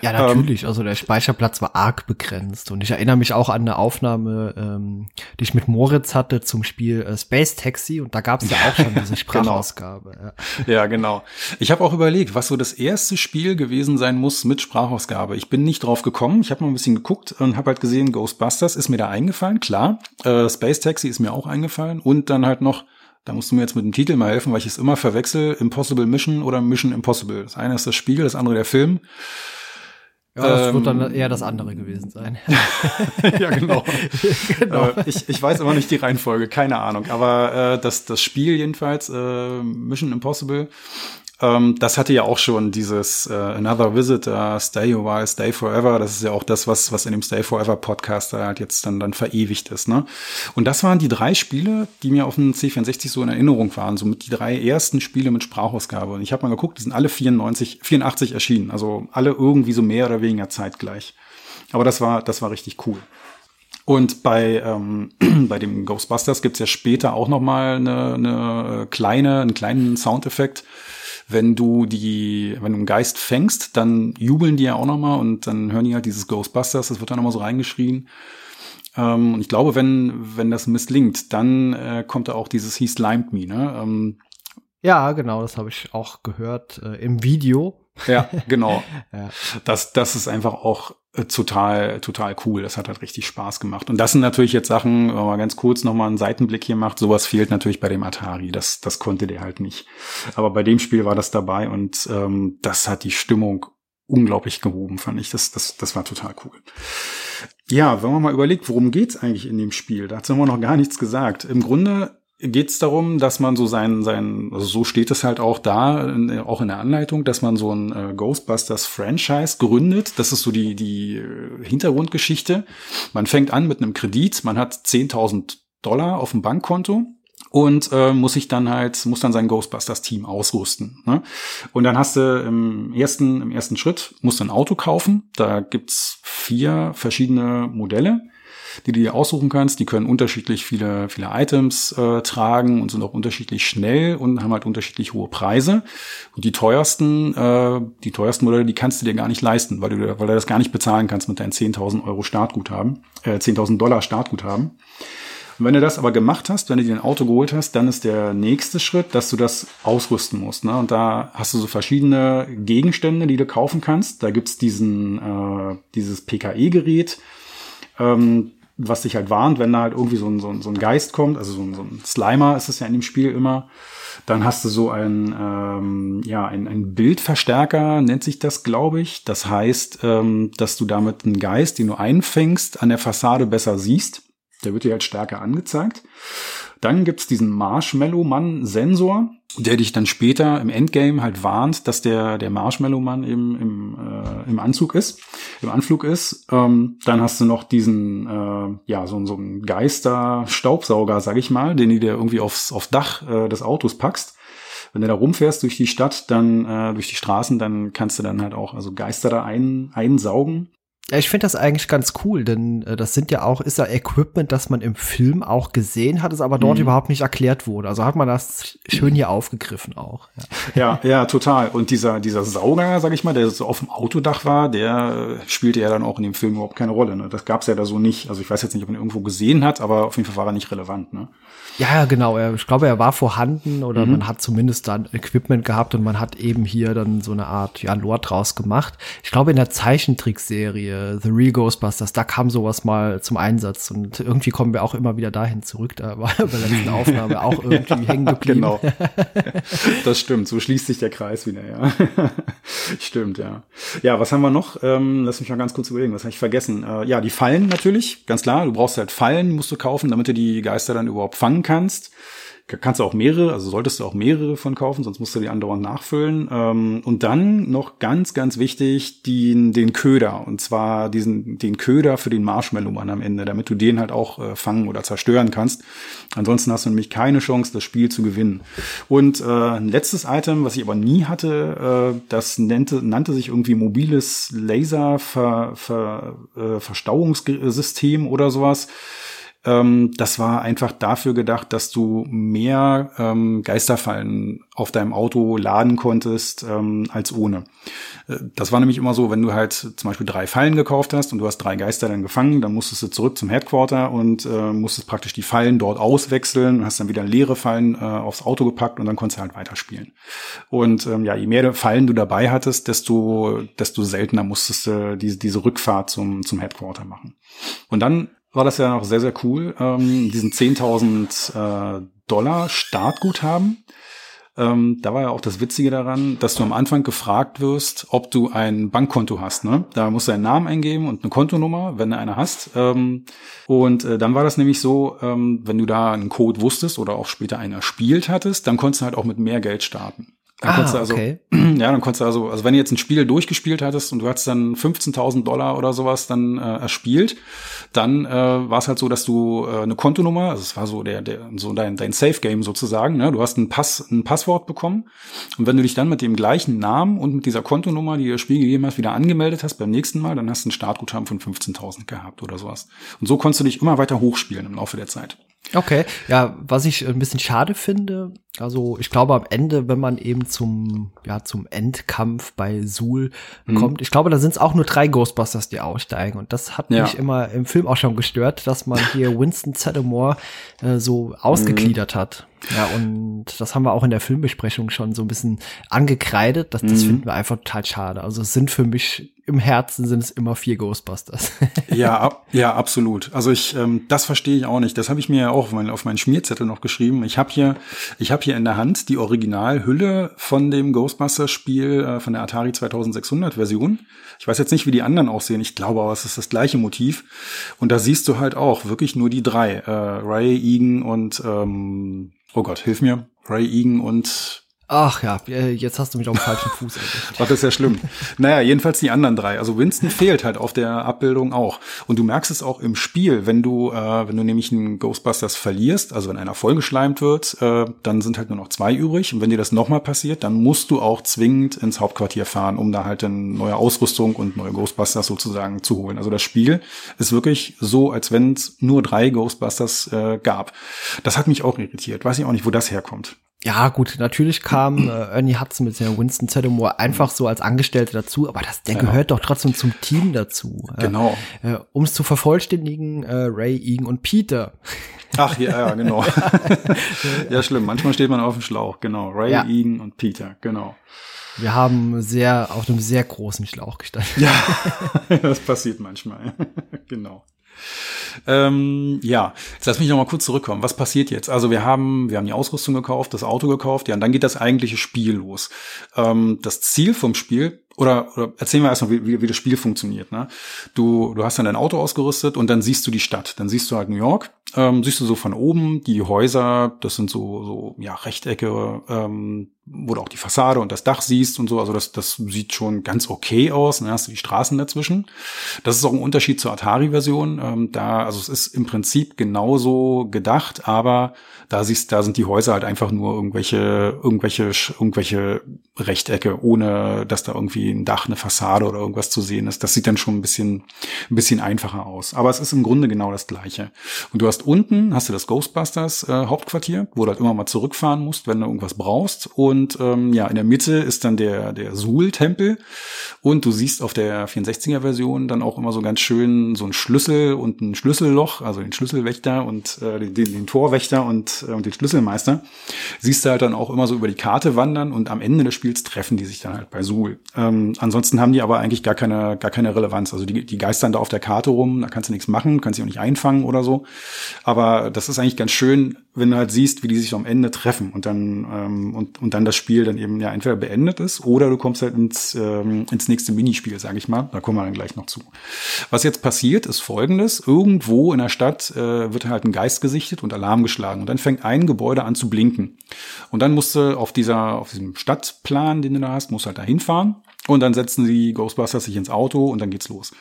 Ja, natürlich. Ähm, also der Speicherplatz war arg begrenzt. Und ich erinnere mich auch an eine Aufnahme, ähm, die ich mit Moritz hatte zum Spiel äh, Space Taxi. Und da gab es ja auch schon diese genau. Sprachausgabe. genau. Ja. ja, genau. Ich habe auch überlegt, was so das erste Spiel gewesen sein muss mit Sprachausgabe. Ich bin nicht drauf gekommen. Ich habe mal ein bisschen geguckt und habe halt gesehen, Ghostbusters ist mir da eingefallen, klar. Äh, Space Taxi ist mir auch eingefallen. Und dann halt noch da musst du mir jetzt mit dem Titel mal helfen, weil ich es immer verwechsel, Impossible Mission oder Mission Impossible. Das eine ist das Spiel, das andere der Film. Ja, das ähm, wird dann eher das andere gewesen sein. ja, genau. genau. Äh, ich, ich weiß immer nicht die Reihenfolge, keine Ahnung. Aber äh, das, das Spiel jedenfalls, äh, Mission Impossible, ähm, das hatte ja auch schon dieses äh, Another Visitor, Stay a While, Stay Forever. Das ist ja auch das, was, was in dem Stay Forever Podcast halt jetzt dann, dann verewigt ist. Ne? Und das waren die drei Spiele, die mir auf dem C64 so in Erinnerung waren. Somit die drei ersten Spiele mit Sprachausgabe. Und ich habe mal geguckt, die sind alle 94, 84 erschienen. Also alle irgendwie so mehr oder weniger zeitgleich. Aber das war, das war richtig cool. Und bei, ähm, bei dem Ghostbusters gibt's ja später auch noch mal eine, eine kleine, einen kleinen Soundeffekt, wenn du die, wenn du einen Geist fängst, dann jubeln die ja auch nochmal und dann hören die halt dieses Ghostbusters, das wird dann nochmal so reingeschrien. Ähm, und ich glaube, wenn, wenn das misslingt, dann äh, kommt da auch dieses He slimed me, ne? Ähm, ja, genau, das habe ich auch gehört äh, im Video. Ja, genau. ja. Das, das ist einfach auch total, total cool. Das hat halt richtig Spaß gemacht. Und das sind natürlich jetzt Sachen, wenn man ganz kurz nochmal einen Seitenblick hier macht, sowas fehlt natürlich bei dem Atari. Das, das konnte der halt nicht. Aber bei dem Spiel war das dabei und ähm, das hat die Stimmung unglaublich gehoben, fand ich. Das, das, das war total cool. Ja, wenn man mal überlegt, worum geht's eigentlich in dem Spiel? Dazu haben wir noch gar nichts gesagt. Im Grunde geht es darum, dass man so sein, sein, also so steht es halt auch da, in, auch in der Anleitung, dass man so ein äh, Ghostbusters-Franchise gründet. Das ist so die, die äh, Hintergrundgeschichte. Man fängt an mit einem Kredit, man hat 10.000 Dollar auf dem Bankkonto und äh, muss sich dann halt muss dann sein Ghostbusters Team ausrüsten. Ne? Und dann hast du im ersten im ersten Schritt musst du ein Auto kaufen. Da gibt's vier verschiedene Modelle, die du dir aussuchen kannst. Die können unterschiedlich viele viele Items äh, tragen und sind auch unterschiedlich schnell und haben halt unterschiedlich hohe Preise. Und die teuersten äh, die teuersten Modelle, die kannst du dir gar nicht leisten, weil du weil du das gar nicht bezahlen kannst mit deinen 10.000 Euro Startguthaben, äh, 10.000 Dollar Startguthaben. Und wenn du das aber gemacht hast, wenn du dir ein Auto geholt hast, dann ist der nächste Schritt, dass du das ausrüsten musst. Ne? Und da hast du so verschiedene Gegenstände, die du kaufen kannst. Da gibt's diesen, äh, dieses PKE-Gerät, ähm, was dich halt warnt, wenn da halt irgendwie so ein, so ein, so ein Geist kommt. Also so ein, so ein Slimer ist es ja in dem Spiel immer. Dann hast du so ein, ähm, ja, ein, ein Bildverstärker, nennt sich das, glaube ich. Das heißt, ähm, dass du damit einen Geist, den du einfängst, an der Fassade besser siehst. Der wird dir halt stärker angezeigt. Dann gibt's diesen Marshmallow-Mann-Sensor, der dich dann später im Endgame halt warnt, dass der, der Marshmallow-Mann im, im, äh, im Anzug ist, im Anflug ist. Ähm, dann hast du noch diesen, äh, ja, so, so einen Geister-Staubsauger, sag ich mal, den du dir irgendwie aufs, aufs Dach äh, des Autos packst. Wenn du da rumfährst durch die Stadt, dann äh, durch die Straßen, dann kannst du dann halt auch also Geister da ein, einsaugen. Ja, ich finde das eigentlich ganz cool, denn äh, das sind ja auch, ist ja Equipment, das man im Film auch gesehen hat, es aber dort mhm. überhaupt nicht erklärt wurde. Also hat man das schön hier aufgegriffen auch. Ja, ja, ja total. Und dieser, dieser Sauger, sag ich mal, der so auf dem Autodach war, der spielte ja dann auch in dem Film überhaupt keine Rolle. Ne? Das gab's ja da so nicht. Also ich weiß jetzt nicht, ob man ihn irgendwo gesehen hat, aber auf jeden Fall war er nicht relevant. Ne? Ja, genau. Ich glaube, er war vorhanden oder mhm. man hat zumindest dann Equipment gehabt und man hat eben hier dann so eine Art ja, Lore draus gemacht. Ich glaube, in der Zeichentrickserie The Real Ghostbusters, da kam sowas mal zum Einsatz und irgendwie kommen wir auch immer wieder dahin zurück. Da war bei der letzten Aufnahme auch irgendwie hängen geblieben. Genau. Das stimmt. So schließt sich der Kreis wieder, ja. stimmt, ja. Ja, was haben wir noch? Ähm, lass mich mal ganz kurz überlegen. Was habe ich vergessen? Äh, ja, die Fallen natürlich. Ganz klar. Du brauchst halt Fallen, musst du kaufen, damit du die Geister dann überhaupt fangen kannst. Kannst du auch mehrere, also solltest du auch mehrere von kaufen, sonst musst du die andauernd nachfüllen. Ähm, und dann noch ganz, ganz wichtig, den, den Köder. Und zwar diesen, den Köder für den Marshmallow-Mann am Ende, damit du den halt auch äh, fangen oder zerstören kannst. Ansonsten hast du nämlich keine Chance, das Spiel zu gewinnen. Und äh, ein letztes Item, was ich aber nie hatte, äh, das nannte, nannte sich irgendwie mobiles Laser-Verstauungssystem -Ver, oder sowas. Ähm, das war einfach dafür gedacht, dass du mehr ähm, Geisterfallen auf deinem Auto laden konntest ähm, als ohne. Äh, das war nämlich immer so, wenn du halt zum Beispiel drei Fallen gekauft hast und du hast drei Geister dann gefangen, dann musstest du zurück zum Headquarter und äh, musstest praktisch die Fallen dort auswechseln, hast dann wieder leere Fallen äh, aufs Auto gepackt und dann konntest du halt weiterspielen. Und ähm, ja, je mehr Fallen du dabei hattest, desto, desto seltener musstest du diese, diese Rückfahrt zum, zum Headquarter machen. Und dann war das ja noch sehr, sehr cool, ähm, diesen 10.000 äh, Dollar Startguthaben. Ähm, da war ja auch das Witzige daran, dass du am Anfang gefragt wirst, ob du ein Bankkonto hast. Ne? Da musst du einen Namen eingeben und eine Kontonummer, wenn du eine hast. Ähm, und äh, dann war das nämlich so, ähm, wenn du da einen Code wusstest oder auch später einen erspielt hattest, dann konntest du halt auch mit mehr Geld starten. Dann ah, also, okay. ja, dann konntest du also, also wenn du jetzt ein Spiel durchgespielt hattest und du hattest dann 15.000 Dollar oder sowas dann äh, erspielt, dann äh, war es halt so, dass du äh, eine Kontonummer, also es war so der, der so dein, dein Safe Game sozusagen, ne? du hast ein Pass, ein Passwort bekommen und wenn du dich dann mit dem gleichen Namen und mit dieser Kontonummer, die das Spiel gegeben hast, wieder angemeldet hast beim nächsten Mal, dann hast du ein Startguthaben von 15.000 gehabt oder sowas. Und so konntest du dich immer weiter hochspielen im Laufe der Zeit. Okay, ja, was ich ein bisschen schade finde, also ich glaube am Ende, wenn man eben zum ja zum Endkampf bei Suhl mhm. kommt, ich glaube, da sind es auch nur drei Ghostbusters, die aussteigen und das hat ja. mich immer im Film auch schon gestört, dass man hier Winston Zeddemore äh, so ausgegliedert mhm. hat. Ja, und das haben wir auch in der Filmbesprechung schon so ein bisschen angekreidet. Das, das mhm. finden wir einfach total schade. Also es sind für mich im Herzen sind es immer vier Ghostbusters. ja, ja, absolut. Also ich, ähm, das verstehe ich auch nicht. Das habe ich mir ja auch auf, mein, auf meinen Schmierzettel noch geschrieben. Ich habe hier, ich habe hier in der Hand die Originalhülle von dem Ghostbusters-Spiel äh, von der Atari 2600 Version. Ich weiß jetzt nicht, wie die anderen aussehen. Ich glaube aber, es ist das gleiche Motiv. Und da siehst du halt auch wirklich nur die drei: äh, Ray, Egan und ähm, oh Gott, hilf mir, Ray Egan und Ach ja, äh, jetzt hast du mich auf dem falschen Fuß erwischt. Das ist ja schlimm. Naja, jedenfalls die anderen drei. Also Winston fehlt halt auf der Abbildung auch. Und du merkst es auch im Spiel, wenn du, äh, wenn du nämlich einen Ghostbusters verlierst, also wenn einer vollgeschleimt wird, äh, dann sind halt nur noch zwei übrig. Und wenn dir das nochmal passiert, dann musst du auch zwingend ins Hauptquartier fahren, um da halt eine neue Ausrüstung und neue Ghostbusters sozusagen zu holen. Also das Spiel ist wirklich so, als wenn es nur drei Ghostbusters äh, gab. Das hat mich auch irritiert. Weiß ich auch nicht, wo das herkommt. Ja, gut, natürlich kam äh, Ernie Hudson mit seiner Winston Zeddemore einfach so als Angestellte dazu, aber das, der ja. gehört doch trotzdem zum Team dazu. Genau. Äh, um es zu vervollständigen, äh, Ray, Egan und Peter. Ach ja, ja genau. ja, schlimm. Manchmal steht man auf dem Schlauch, genau. Ray, ja. Egan und Peter, genau. Wir haben sehr auf einem sehr großen Schlauch gestanden. Ja, das passiert manchmal. genau. Ähm, ja, jetzt lass mich noch mal kurz zurückkommen. Was passiert jetzt? Also wir haben, wir haben die Ausrüstung gekauft, das Auto gekauft, ja, und dann geht das eigentliche Spiel los. Ähm, das Ziel vom Spiel oder, oder erzählen wir erstmal, wie, wie, wie das Spiel funktioniert. Ne? Du, du hast dann dein Auto ausgerüstet und dann siehst du die Stadt. Dann siehst du halt New York, ähm, siehst du so von oben die Häuser, das sind so, so ja, Rechtecke, ähm, wo du auch die Fassade und das Dach siehst und so. Also das, das sieht schon ganz okay aus. Dann hast du die Straßen dazwischen. Das ist auch ein Unterschied zur Atari-Version. Ähm, da, also es ist im Prinzip genauso gedacht, aber da siehst, da sind die Häuser halt einfach nur irgendwelche, irgendwelche, irgendwelche Rechtecke, ohne dass da irgendwie ein Dach, eine Fassade oder irgendwas zu sehen ist. Das sieht dann schon ein bisschen, ein bisschen einfacher aus. Aber es ist im Grunde genau das Gleiche. Und du hast unten, hast du das Ghostbusters äh, Hauptquartier, wo du halt immer mal zurückfahren musst, wenn du irgendwas brauchst. Und ähm, ja, in der Mitte ist dann der, der Suhl-Tempel. Und du siehst auf der 64er Version dann auch immer so ganz schön so ein Schlüssel und ein Schlüsselloch, also den Schlüsselwächter und äh, den, den, den Torwächter und äh, und den Schlüsselmeister, siehst du halt dann auch immer so über die Karte wandern und am Ende des Spiels treffen die sich dann halt bei Suhl. Ähm, ansonsten haben die aber eigentlich gar keine, gar keine Relevanz. Also die, die geistern da auf der Karte rum, da kannst du nichts machen, kannst sie auch nicht einfangen oder so. Aber das ist eigentlich ganz schön, wenn du halt siehst, wie die sich am Ende treffen und dann ähm, und, und dann das Spiel dann eben ja entweder beendet ist oder du kommst halt ins, ähm, ins nächste Minispiel, sage ich mal. Da kommen wir dann gleich noch zu. Was jetzt passiert, ist folgendes. Irgendwo in der Stadt äh, wird halt ein Geist gesichtet und Alarm geschlagen. Und dann fängt ein Gebäude an zu blinken. Und dann musst du auf dieser, auf diesem Stadtplan, den du da hast, musst halt da hinfahren. Und dann setzen die Ghostbusters sich ins Auto und dann geht's los.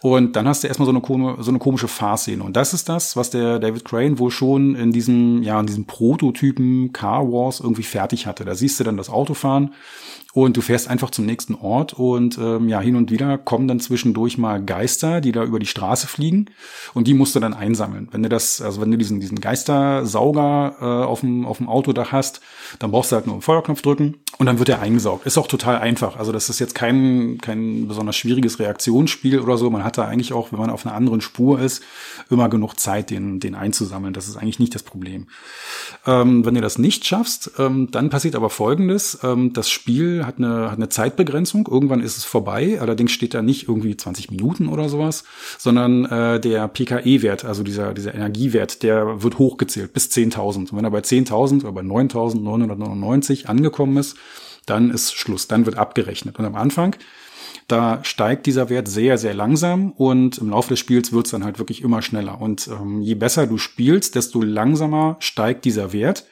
Und dann hast du erstmal so eine, so eine komische Fahrszene. Und das ist das, was der David Crane wohl schon in diesem, ja, in diesem Prototypen Car Wars irgendwie fertig hatte. Da siehst du dann das Auto fahren und du fährst einfach zum nächsten Ort und ähm, ja, hin und wieder kommen dann zwischendurch mal Geister, die da über die Straße fliegen und die musst du dann einsammeln. Wenn du das, also wenn du diesen, diesen Geistersauger äh, auf, dem, auf dem Autodach hast, dann brauchst du halt nur einen Feuerknopf drücken und dann wird er eingesaugt. Ist auch total einfach. Also das ist jetzt kein, kein besonders schwieriges Reaktionsspiel oder so. Man hat da eigentlich auch, wenn man auf einer anderen Spur ist, immer genug Zeit, den, den einzusammeln. Das ist eigentlich nicht das Problem. Ähm, wenn du das nicht schaffst, ähm, dann passiert aber Folgendes. Ähm, das Spiel hat eine, hat eine Zeitbegrenzung. Irgendwann ist es vorbei. Allerdings steht da nicht irgendwie 20 Minuten oder sowas, sondern äh, der PKE-Wert, also dieser, dieser Energiewert, der wird hochgezählt bis 10.000. Und wenn er bei 10.000 oder bei 9.999 angekommen ist, dann ist Schluss, dann wird abgerechnet. Und am Anfang, da steigt dieser Wert sehr, sehr langsam und im Laufe des Spiels wird es dann halt wirklich immer schneller. Und ähm, je besser du spielst, desto langsamer steigt dieser Wert.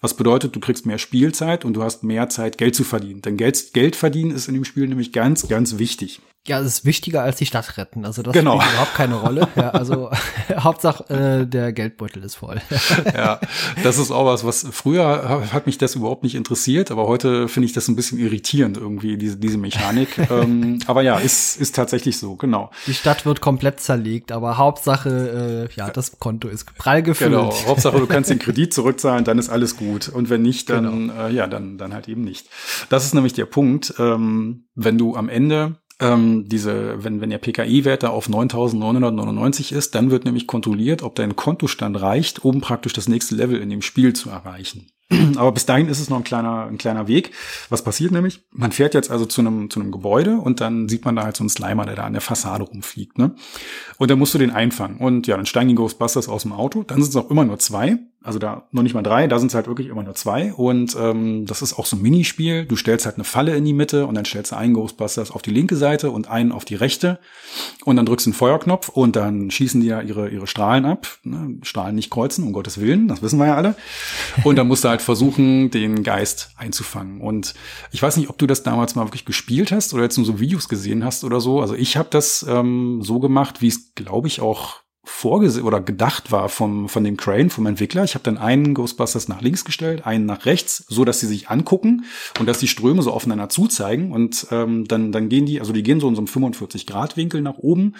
Was bedeutet, du kriegst mehr Spielzeit und du hast mehr Zeit, Geld zu verdienen. Denn Geld, Geld verdienen ist in dem Spiel nämlich ganz, ganz wichtig. Ja, es ist wichtiger als die Stadt retten. Also das genau. spielt überhaupt keine Rolle. Ja, also Hauptsache äh, der Geldbeutel ist voll. ja, das ist auch was, was früher hat mich das überhaupt nicht interessiert, aber heute finde ich das ein bisschen irritierend irgendwie diese diese Mechanik. ähm, aber ja, ist ist tatsächlich so, genau. Die Stadt wird komplett zerlegt, aber Hauptsache äh, ja, das Konto ist prall gefüllt. Genau, Hauptsache du kannst den Kredit zurückzahlen, dann ist alles gut und wenn nicht, dann genau. äh, ja, dann dann halt eben nicht. Das ist nämlich der Punkt, ähm, wenn du am Ende ähm, diese, wenn, wenn der PKI-Wert da auf 9.999 ist, dann wird nämlich kontrolliert, ob dein Kontostand reicht, um praktisch das nächste Level in dem Spiel zu erreichen. Aber bis dahin ist es noch ein kleiner, ein kleiner Weg. Was passiert nämlich? Man fährt jetzt also zu einem, zu einem Gebäude und dann sieht man da halt so einen Slimer, der da an der Fassade rumfliegt, ne? Und dann musst du den einfangen. Und ja, dann steigen die Ghostbusters aus dem Auto. Dann sind es auch immer nur zwei. Also da noch nicht mal drei, da sind es halt wirklich immer nur zwei. Und ähm, das ist auch so ein Minispiel. Du stellst halt eine Falle in die Mitte und dann stellst du einen Ghostbusters auf die linke Seite und einen auf die rechte. Und dann drückst du einen Feuerknopf und dann schießen die ja ihre, ihre Strahlen ab. Ne? Strahlen nicht kreuzen, um Gottes Willen, das wissen wir ja alle. Und dann musst du halt versuchen, den Geist einzufangen. Und ich weiß nicht, ob du das damals mal wirklich gespielt hast oder jetzt nur so Videos gesehen hast oder so. Also ich habe das ähm, so gemacht, wie es, glaube ich, auch vorgesehen oder gedacht war vom, von dem Crane, vom Entwickler. Ich habe dann einen Ghostbusters nach links gestellt, einen nach rechts, so dass sie sich angucken und dass die Ströme so aufeinander zuzeigen und ähm, dann, dann gehen die, also die gehen so in so einem 45-Grad-Winkel nach oben,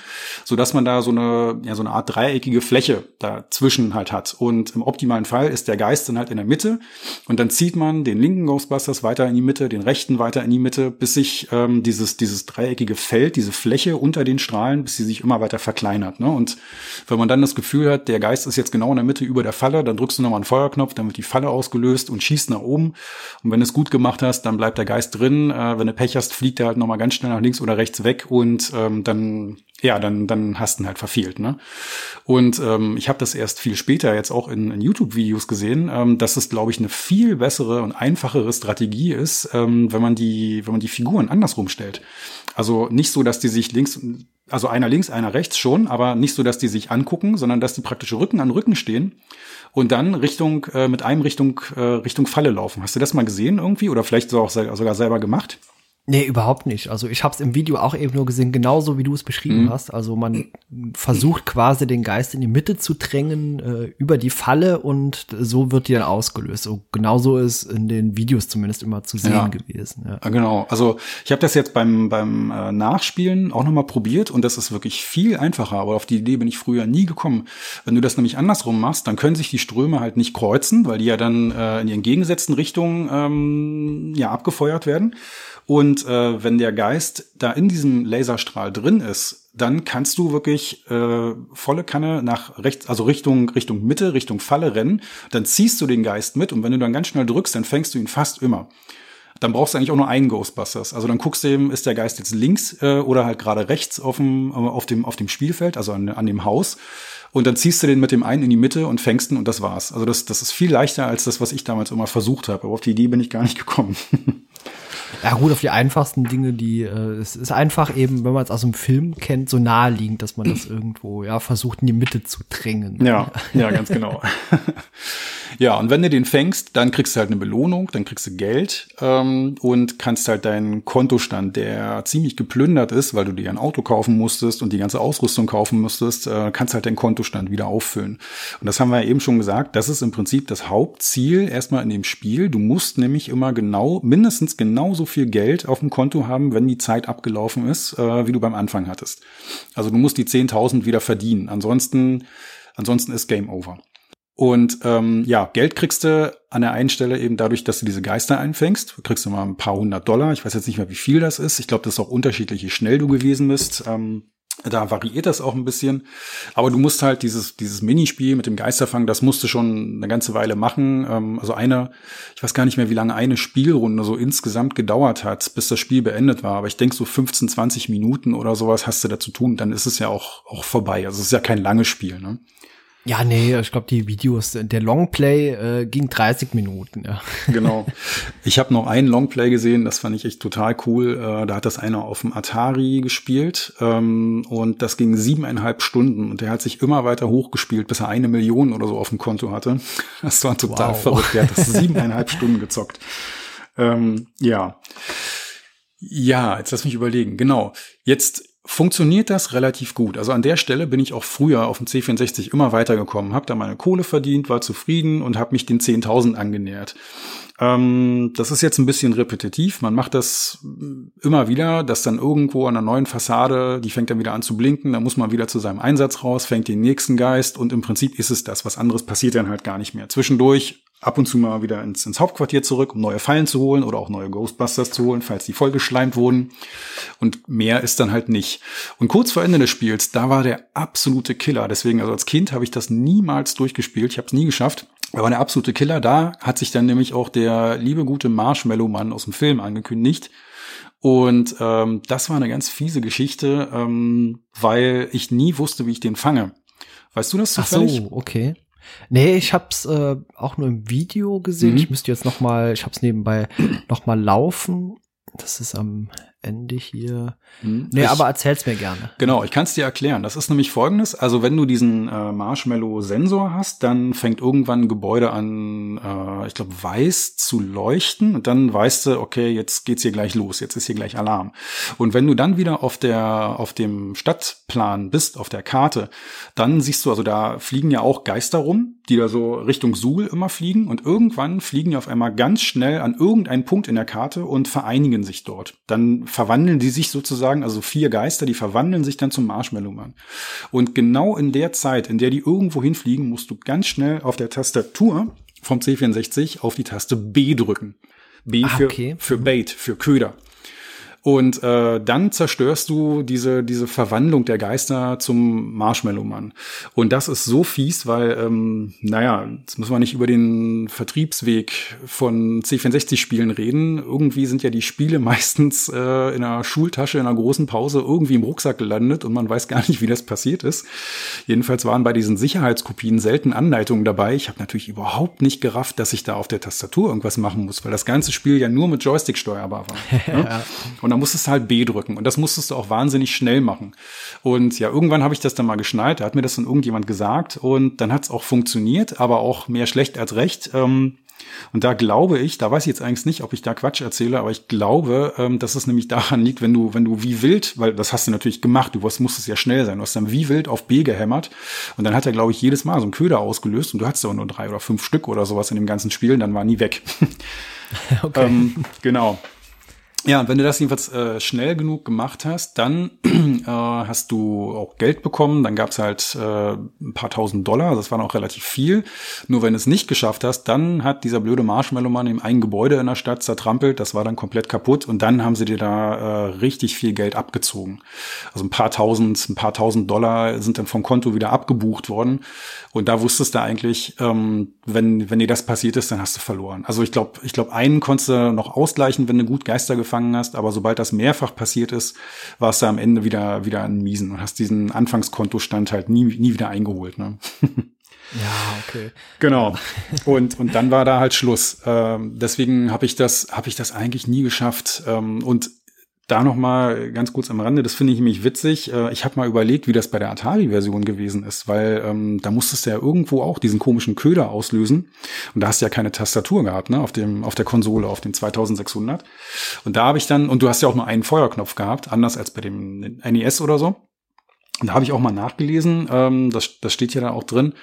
so dass man da so eine, ja, so eine Art dreieckige Fläche dazwischen halt hat. Und im optimalen Fall ist der Geist dann halt in der Mitte und dann zieht man den linken Ghostbusters weiter in die Mitte, den rechten weiter in die Mitte, bis sich ähm, dieses, dieses dreieckige Feld, diese Fläche unter den Strahlen, bis sie sich immer weiter verkleinert. Ne? Und wenn man dann das Gefühl hat, der Geist ist jetzt genau in der Mitte über der Falle, dann drückst du nochmal einen Feuerknopf, dann wird die Falle ausgelöst und schießt nach oben. Und wenn du es gut gemacht hast, dann bleibt der Geist drin. Äh, wenn du Pech hast, fliegt er halt nochmal ganz schnell nach links oder rechts weg und ähm, dann ja, dann, dann hast du ihn halt verfehlt. Ne? Und ähm, ich habe das erst viel später jetzt auch in, in YouTube-Videos gesehen, ähm, dass es, glaube ich, eine viel bessere und einfachere Strategie ist, ähm, wenn man die, wenn man die Figuren andersrum stellt. Also nicht so, dass die sich links also einer links, einer rechts schon, aber nicht so, dass die sich angucken, sondern dass die praktisch Rücken an Rücken stehen und dann Richtung äh, mit einem Richtung äh, Richtung Falle laufen. Hast du das mal gesehen irgendwie oder vielleicht so auch sogar selber gemacht? Nee, überhaupt nicht. Also ich habe es im Video auch eben nur gesehen, genauso wie du es beschrieben mhm. hast. Also man versucht quasi den Geist in die Mitte zu drängen äh, über die Falle und so wird die dann ausgelöst. So genauso ist in den Videos zumindest immer zu sehen ja. gewesen. Ja. Genau. Also ich habe das jetzt beim beim äh, Nachspielen auch noch mal probiert und das ist wirklich viel einfacher. Aber auf die Idee bin ich früher nie gekommen. Wenn du das nämlich andersrum machst, dann können sich die Ströme halt nicht kreuzen, weil die ja dann äh, in die entgegengesetzten Richtungen ähm, ja abgefeuert werden. Und äh, wenn der Geist da in diesem Laserstrahl drin ist, dann kannst du wirklich äh, volle Kanne nach rechts, also Richtung Richtung Mitte, Richtung Falle rennen. Dann ziehst du den Geist mit und wenn du dann ganz schnell drückst, dann fängst du ihn fast immer. Dann brauchst du eigentlich auch nur einen Ghostbusters. Also dann guckst du eben, ist der Geist jetzt links äh, oder halt gerade rechts auf dem, auf dem, auf dem Spielfeld, also an, an dem Haus. Und dann ziehst du den mit dem einen in die Mitte und fängst ihn und das war's. Also das, das ist viel leichter als das, was ich damals immer versucht habe. Aber auf die Idee bin ich gar nicht gekommen. Ja gut, auf die einfachsten Dinge, die äh, es ist einfach eben, wenn man es aus dem Film kennt, so naheliegend, dass man das irgendwo ja versucht in die Mitte zu drängen. Ja, ja, ganz genau. Ja, und wenn du den fängst, dann kriegst du halt eine Belohnung, dann kriegst du Geld ähm, und kannst halt deinen Kontostand, der ziemlich geplündert ist, weil du dir ein Auto kaufen musstest und die ganze Ausrüstung kaufen musstest, äh, kannst halt deinen Kontostand wieder auffüllen. Und das haben wir ja eben schon gesagt, das ist im Prinzip das Hauptziel erstmal in dem Spiel. Du musst nämlich immer genau, mindestens genauso viel Geld auf dem Konto haben, wenn die Zeit abgelaufen ist, äh, wie du beim Anfang hattest. Also du musst die 10.000 wieder verdienen. Ansonsten, ansonsten ist Game Over. Und ähm, ja, Geld kriegst du an der einen Stelle eben dadurch, dass du diese Geister einfängst. Du kriegst mal ein paar hundert Dollar. Ich weiß jetzt nicht mehr, wie viel das ist. Ich glaube, das ist auch unterschiedlich, wie schnell du gewesen bist. Ähm, da variiert das auch ein bisschen. Aber du musst halt dieses, dieses Minispiel mit dem Geisterfang, das musst du schon eine ganze Weile machen. Ähm, also eine, ich weiß gar nicht mehr, wie lange eine Spielrunde so insgesamt gedauert hat, bis das Spiel beendet war. Aber ich denke, so 15, 20 Minuten oder sowas hast du da zu tun. Dann ist es ja auch, auch vorbei. Also es ist ja kein langes Spiel, ne? Ja, nee, ich glaube, die Videos, der Longplay äh, ging 30 Minuten, ja. Genau. Ich habe noch einen Longplay gesehen, das fand ich echt total cool. Äh, da hat das einer auf dem Atari gespielt ähm, und das ging siebeneinhalb Stunden und der hat sich immer weiter hochgespielt, bis er eine Million oder so auf dem Konto hatte. Das war total wow. verrückt. Der hat das siebeneinhalb Stunden gezockt. Ähm, ja. Ja, jetzt lass mich überlegen. Genau. Jetzt funktioniert das relativ gut. Also an der Stelle bin ich auch früher auf dem C64 immer weitergekommen, habe da meine Kohle verdient, war zufrieden und habe mich den 10.000 angenähert. Ähm, das ist jetzt ein bisschen repetitiv. Man macht das immer wieder, dass dann irgendwo an einer neuen Fassade, die fängt dann wieder an zu blinken, dann muss man wieder zu seinem Einsatz raus, fängt den nächsten Geist und im Prinzip ist es das. Was anderes passiert dann halt gar nicht mehr. Zwischendurch ab und zu mal wieder ins, ins Hauptquartier zurück, um neue Fallen zu holen oder auch neue Ghostbusters zu holen, falls die vollgeschleimt wurden. Und mehr ist dann halt nicht. Und kurz vor Ende des Spiels, da war der absolute Killer. Deswegen, also als Kind habe ich das niemals durchgespielt. Ich habe es nie geschafft. Er war der absolute Killer. Da hat sich dann nämlich auch der liebe gute Marshmallow-Mann aus dem Film angekündigt. Und ähm, das war eine ganz fiese Geschichte, ähm, weil ich nie wusste, wie ich den fange. Weißt du das zufällig? Ach so, okay. Nee, ich hab's äh, auch nur im Video gesehen. Mhm. Ich müsste jetzt noch mal, ich hab's nebenbei noch mal laufen. Das ist am Ende hier. Hm. Nee, ich, aber erzähl's mir gerne. Genau, ich kann es dir erklären. Das ist nämlich folgendes. Also wenn du diesen äh, Marshmallow-Sensor hast, dann fängt irgendwann ein Gebäude an, äh, ich glaube, weiß zu leuchten und dann weißt du, okay, jetzt geht's hier gleich los, jetzt ist hier gleich Alarm. Und wenn du dann wieder auf der, auf dem Stadtplan bist, auf der Karte, dann siehst du, also da fliegen ja auch Geister rum, die da so Richtung Suhl immer fliegen und irgendwann fliegen die auf einmal ganz schnell an irgendeinen Punkt in der Karte und vereinigen sich dort. Dann verwandeln die sich sozusagen, also vier Geister, die verwandeln sich dann zum Marshmallow-Mann. Und genau in der Zeit, in der die irgendwo hinfliegen, musst du ganz schnell auf der Tastatur vom C64 auf die Taste B drücken. B ah, für, okay. für Bait, für Köder. Und äh, dann zerstörst du diese, diese Verwandlung der Geister zum Marshmallow-Mann. Und das ist so fies, weil, ähm, naja, jetzt muss man nicht über den Vertriebsweg von C64-Spielen reden. Irgendwie sind ja die Spiele meistens äh, in einer Schultasche, in einer großen Pause irgendwie im Rucksack gelandet und man weiß gar nicht, wie das passiert ist. Jedenfalls waren bei diesen Sicherheitskopien selten Anleitungen dabei. Ich habe natürlich überhaupt nicht gerafft, dass ich da auf der Tastatur irgendwas machen muss, weil das ganze Spiel ja nur mit Joystick steuerbar war. ne? Und und dann musstest du halt B drücken. Und das musstest du auch wahnsinnig schnell machen. Und ja, irgendwann habe ich das dann mal geschnallt. Da hat mir das dann irgendjemand gesagt. Und dann hat es auch funktioniert, aber auch mehr schlecht als recht. Ähm, und da glaube ich, da weiß ich jetzt eigentlich nicht, ob ich da Quatsch erzähle, aber ich glaube, ähm, dass es nämlich daran liegt, wenn du, wenn du wie wild, weil das hast du natürlich gemacht, du musstest ja schnell sein, du hast dann wie wild auf B gehämmert und dann hat er, glaube ich, jedes Mal so einen Köder ausgelöst und du hattest ja nur drei oder fünf Stück oder sowas in dem ganzen Spiel, dann war nie weg. okay. ähm, genau. Ja, wenn du das jedenfalls äh, schnell genug gemacht hast, dann äh, hast du auch Geld bekommen. Dann gab's halt äh, ein paar tausend Dollar, das war noch relativ viel. Nur wenn du es nicht geschafft hast, dann hat dieser blöde Marshmallow-Mann eben ein Gebäude in der Stadt zertrampelt, das war dann komplett kaputt und dann haben sie dir da äh, richtig viel Geld abgezogen. Also ein paar tausend, ein paar tausend Dollar sind dann vom Konto wieder abgebucht worden. Und da wusstest du eigentlich, ähm, wenn, wenn dir das passiert ist, dann hast du verloren. Also ich glaube, ich glaube, einen konntest du noch ausgleichen, wenn du gut Geister gefangen hast, aber sobald das mehrfach passiert ist, warst du am Ende wieder, wieder ein Miesen und hast diesen Anfangskontostand halt nie, nie wieder eingeholt. Ne? Ja, okay. Genau. Und und dann war da halt Schluss. Ähm, deswegen habe ich das habe ich das eigentlich nie geschafft. Ähm, und da noch mal ganz kurz am Rande, das finde ich nämlich witzig. Äh, ich habe mal überlegt, wie das bei der Atari-Version gewesen ist, weil ähm, da musstest du ja irgendwo auch diesen komischen Köder auslösen. Und da hast du ja keine Tastatur gehabt, ne, auf dem auf der Konsole, auf dem 2600. Und da habe ich dann und du hast ja auch nur einen Feuerknopf gehabt, anders als bei dem NES oder so. Und da habe ich auch mal nachgelesen, ähm, das, das steht ja da auch drin.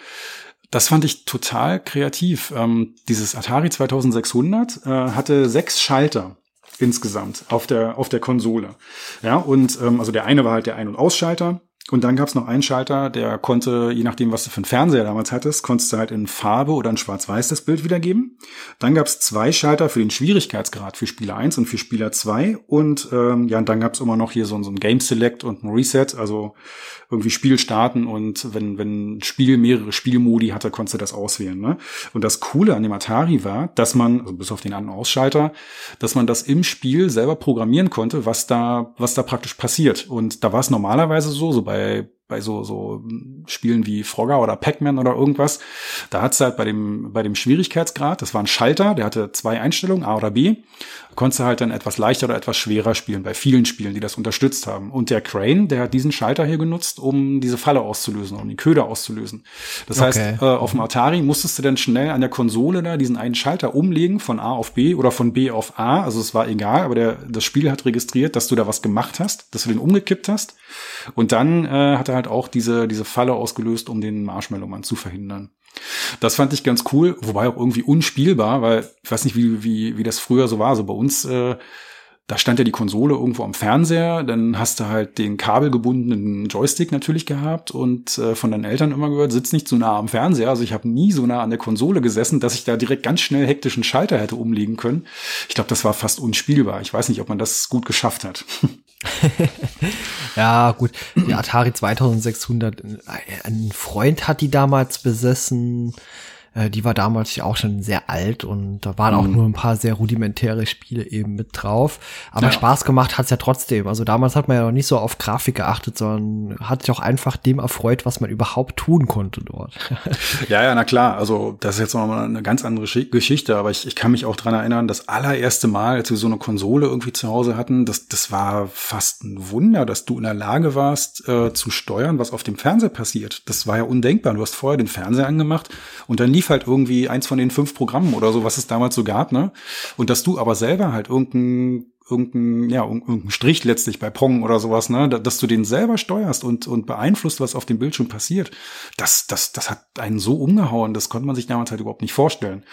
Das fand ich total kreativ. Ähm, dieses Atari 2600 äh, hatte sechs Schalter insgesamt auf der, auf der Konsole. Ja, und ähm, also der eine war halt der Ein- und Ausschalter. Und dann gab es noch einen Schalter, der konnte, je nachdem, was du für einen Fernseher damals hattest, konntest du halt in Farbe oder in Schwarz-Weiß das Bild wiedergeben. Dann gab es zwei Schalter für den Schwierigkeitsgrad für Spieler 1 und für Spieler 2. Und ähm, ja, und dann gab es immer noch hier so, so ein Game Select und ein Reset, also irgendwie Spiel starten und wenn, wenn ein Spiel mehrere Spielmodi hatte, konntest du das auswählen. Ne? Und das Coole an dem Atari war, dass man, also bis auf den An- und Ausschalter, dass man das im Spiel selber programmieren konnte, was da, was da praktisch passiert. Und da war es normalerweise so, so bei bei so, so Spielen wie Frogger oder Pac-Man oder irgendwas, da hat's halt bei dem, bei dem Schwierigkeitsgrad, das war ein Schalter, der hatte zwei Einstellungen, A oder B, konntest du halt dann etwas leichter oder etwas schwerer spielen, bei vielen Spielen, die das unterstützt haben. Und der Crane, der hat diesen Schalter hier genutzt, um diese Falle auszulösen, um die Köder auszulösen. Das okay. heißt, äh, auf dem Atari musstest du dann schnell an der Konsole da diesen einen Schalter umlegen von A auf B oder von B auf A, also es war egal, aber der, das Spiel hat registriert, dass du da was gemacht hast, dass du den umgekippt hast. Und dann äh, hat er halt auch diese, diese Falle ausgelöst, um den Marshmallow-Mann zu verhindern. Das fand ich ganz cool, wobei auch irgendwie unspielbar, weil ich weiß nicht, wie, wie, wie das früher so war. So bei uns, äh, da stand ja die Konsole irgendwo am Fernseher, dann hast du halt den kabelgebundenen Joystick natürlich gehabt und äh, von deinen Eltern immer gehört, sitz nicht zu nah am Fernseher. Also ich habe nie so nah an der Konsole gesessen, dass ich da direkt ganz schnell hektischen Schalter hätte umlegen können. Ich glaube, das war fast unspielbar. Ich weiß nicht, ob man das gut geschafft hat. ja, gut. Die Atari 2600, ein Freund hat die damals besessen. Äh, die war damals ja auch schon sehr alt und da waren mhm. auch nur ein paar sehr rudimentäre Spiele eben mit drauf. Aber ja. Spaß gemacht hat's ja trotzdem. Also damals hat man ja noch nicht so auf Grafik geachtet, sondern hat sich auch einfach dem erfreut, was man überhaupt tun konnte dort. ja, ja, na klar. Also das ist jetzt nochmal eine ganz andere Geschichte, aber ich, ich kann mich auch dran erinnern, das allererste Mal, als wir so eine Konsole irgendwie zu Hause hatten, das, das war fast ein Wunder, dass du in der Lage warst, äh, zu steuern, was auf dem Fernseher passiert. Das war ja undenkbar. Du hast vorher den Fernseher angemacht und dann lief halt irgendwie eins von den fünf Programmen oder so, was es damals so gab, ne? Und dass du aber selber halt irgendein irgendein, ja, irgendein Strich letztlich bei Pong oder sowas, ne, dass du den selber steuerst und, und beeinflusst, was auf dem Bildschirm passiert, das, das, das hat einen so umgehauen, das konnte man sich damals halt überhaupt nicht vorstellen.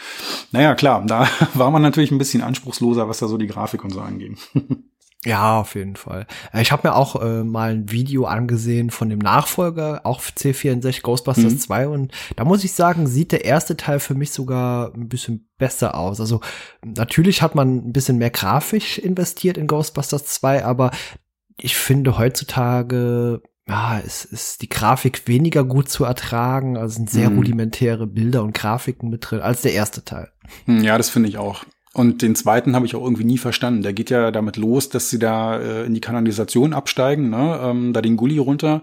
Naja, klar, da war man natürlich ein bisschen anspruchsloser, was da so die Grafik und so angeht. Ja, auf jeden Fall. Äh, ich habe mir auch äh, mal ein Video angesehen von dem Nachfolger, auch C64 Ghostbusters mhm. 2 und da muss ich sagen, sieht der erste Teil für mich sogar ein bisschen besser aus. Also natürlich hat man ein bisschen mehr grafisch investiert in Ghostbusters 2, aber ich finde heutzutage ja, es ist die Grafik weniger gut zu ertragen, also sind sehr mhm. rudimentäre Bilder und Grafiken mit drin als der erste Teil. Hm, ja, das finde ich auch. Und den zweiten habe ich auch irgendwie nie verstanden. Der geht ja damit los, dass sie da äh, in die Kanalisation absteigen, ne? ähm, da den Gully runter.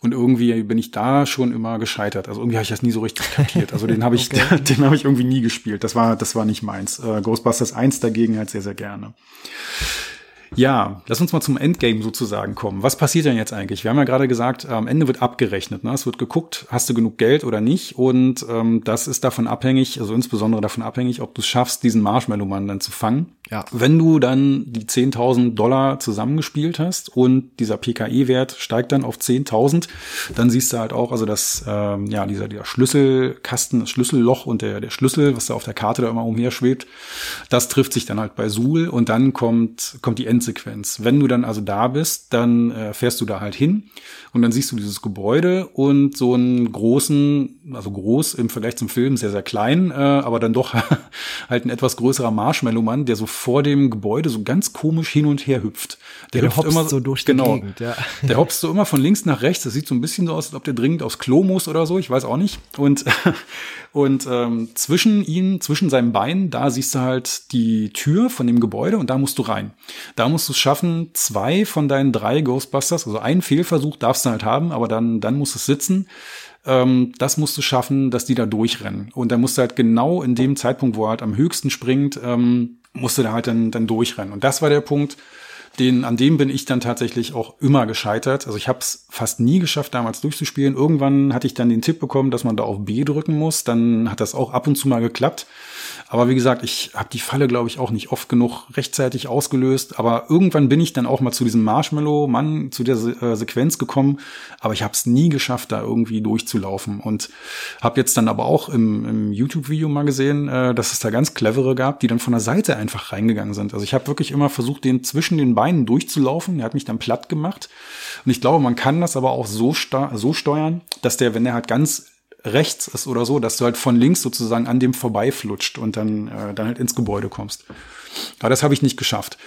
Und irgendwie bin ich da schon immer gescheitert. Also irgendwie habe ich das nie so richtig kapiert. Also den habe ich, okay. den habe ich irgendwie nie gespielt. Das war, das war nicht meins. Äh, Ghostbusters 1 dagegen halt sehr, sehr gerne. Ja, lass uns mal zum Endgame sozusagen kommen. Was passiert denn jetzt eigentlich? Wir haben ja gerade gesagt, am Ende wird abgerechnet. Ne? Es wird geguckt, hast du genug Geld oder nicht? Und ähm, das ist davon abhängig, also insbesondere davon abhängig, ob du es schaffst, diesen Marshmallow-Mann dann zu fangen. Ja. Wenn du dann die 10.000 Dollar zusammengespielt hast und dieser PKE-Wert steigt dann auf 10.000, dann siehst du halt auch, also das, ähm, ja, dieser, dieser Schlüsselkasten, das Schlüsselloch und der, der Schlüssel, was da auf der Karte da immer umher schwebt, das trifft sich dann halt bei Suhl und dann kommt, kommt die Endsequenz. Wenn du dann also da bist, dann äh, fährst du da halt hin und dann siehst du dieses Gebäude und so einen großen, also groß im Vergleich zum Film, sehr, sehr klein, äh, aber dann doch halt ein etwas größerer Marshmallow-Mann, der so vor dem Gebäude so ganz komisch hin und her hüpft. Der, der hüpft immer so durch die genau, Gegend, ja. Der hopst so immer von links nach rechts. Das sieht so ein bisschen so aus, als ob der dringend aufs Klo muss oder so. Ich weiß auch nicht. Und, und ähm, zwischen ihnen, zwischen seinem Bein, da siehst du halt die Tür von dem Gebäude und da musst du rein. Da musst du es schaffen, zwei von deinen drei Ghostbusters, also einen Fehlversuch darfst du halt haben, aber dann, dann muss es sitzen ähm, das musst du schaffen, dass die da durchrennen. Und dann musst du halt genau in dem Zeitpunkt, wo er halt am höchsten springt, ähm, musste da halt dann, dann durchrennen. Und das war der Punkt, den, an dem bin ich dann tatsächlich auch immer gescheitert. Also ich habe es fast nie geschafft, damals durchzuspielen. Irgendwann hatte ich dann den Tipp bekommen, dass man da auf B drücken muss. Dann hat das auch ab und zu mal geklappt. Aber wie gesagt, ich habe die Falle, glaube ich, auch nicht oft genug rechtzeitig ausgelöst. Aber irgendwann bin ich dann auch mal zu diesem Marshmallow-Mann, zu der Se äh, Sequenz gekommen. Aber ich habe es nie geschafft, da irgendwie durchzulaufen. Und habe jetzt dann aber auch im, im YouTube-Video mal gesehen, äh, dass es da ganz clevere gab, die dann von der Seite einfach reingegangen sind. Also ich habe wirklich immer versucht, den zwischen den Beinen durchzulaufen. Er hat mich dann platt gemacht. Und ich glaube, man kann das aber auch so, so steuern, dass der, wenn er halt ganz rechts ist oder so, dass du halt von links sozusagen an dem vorbeiflutscht und dann, äh, dann halt ins Gebäude kommst. Aber das habe ich nicht geschafft.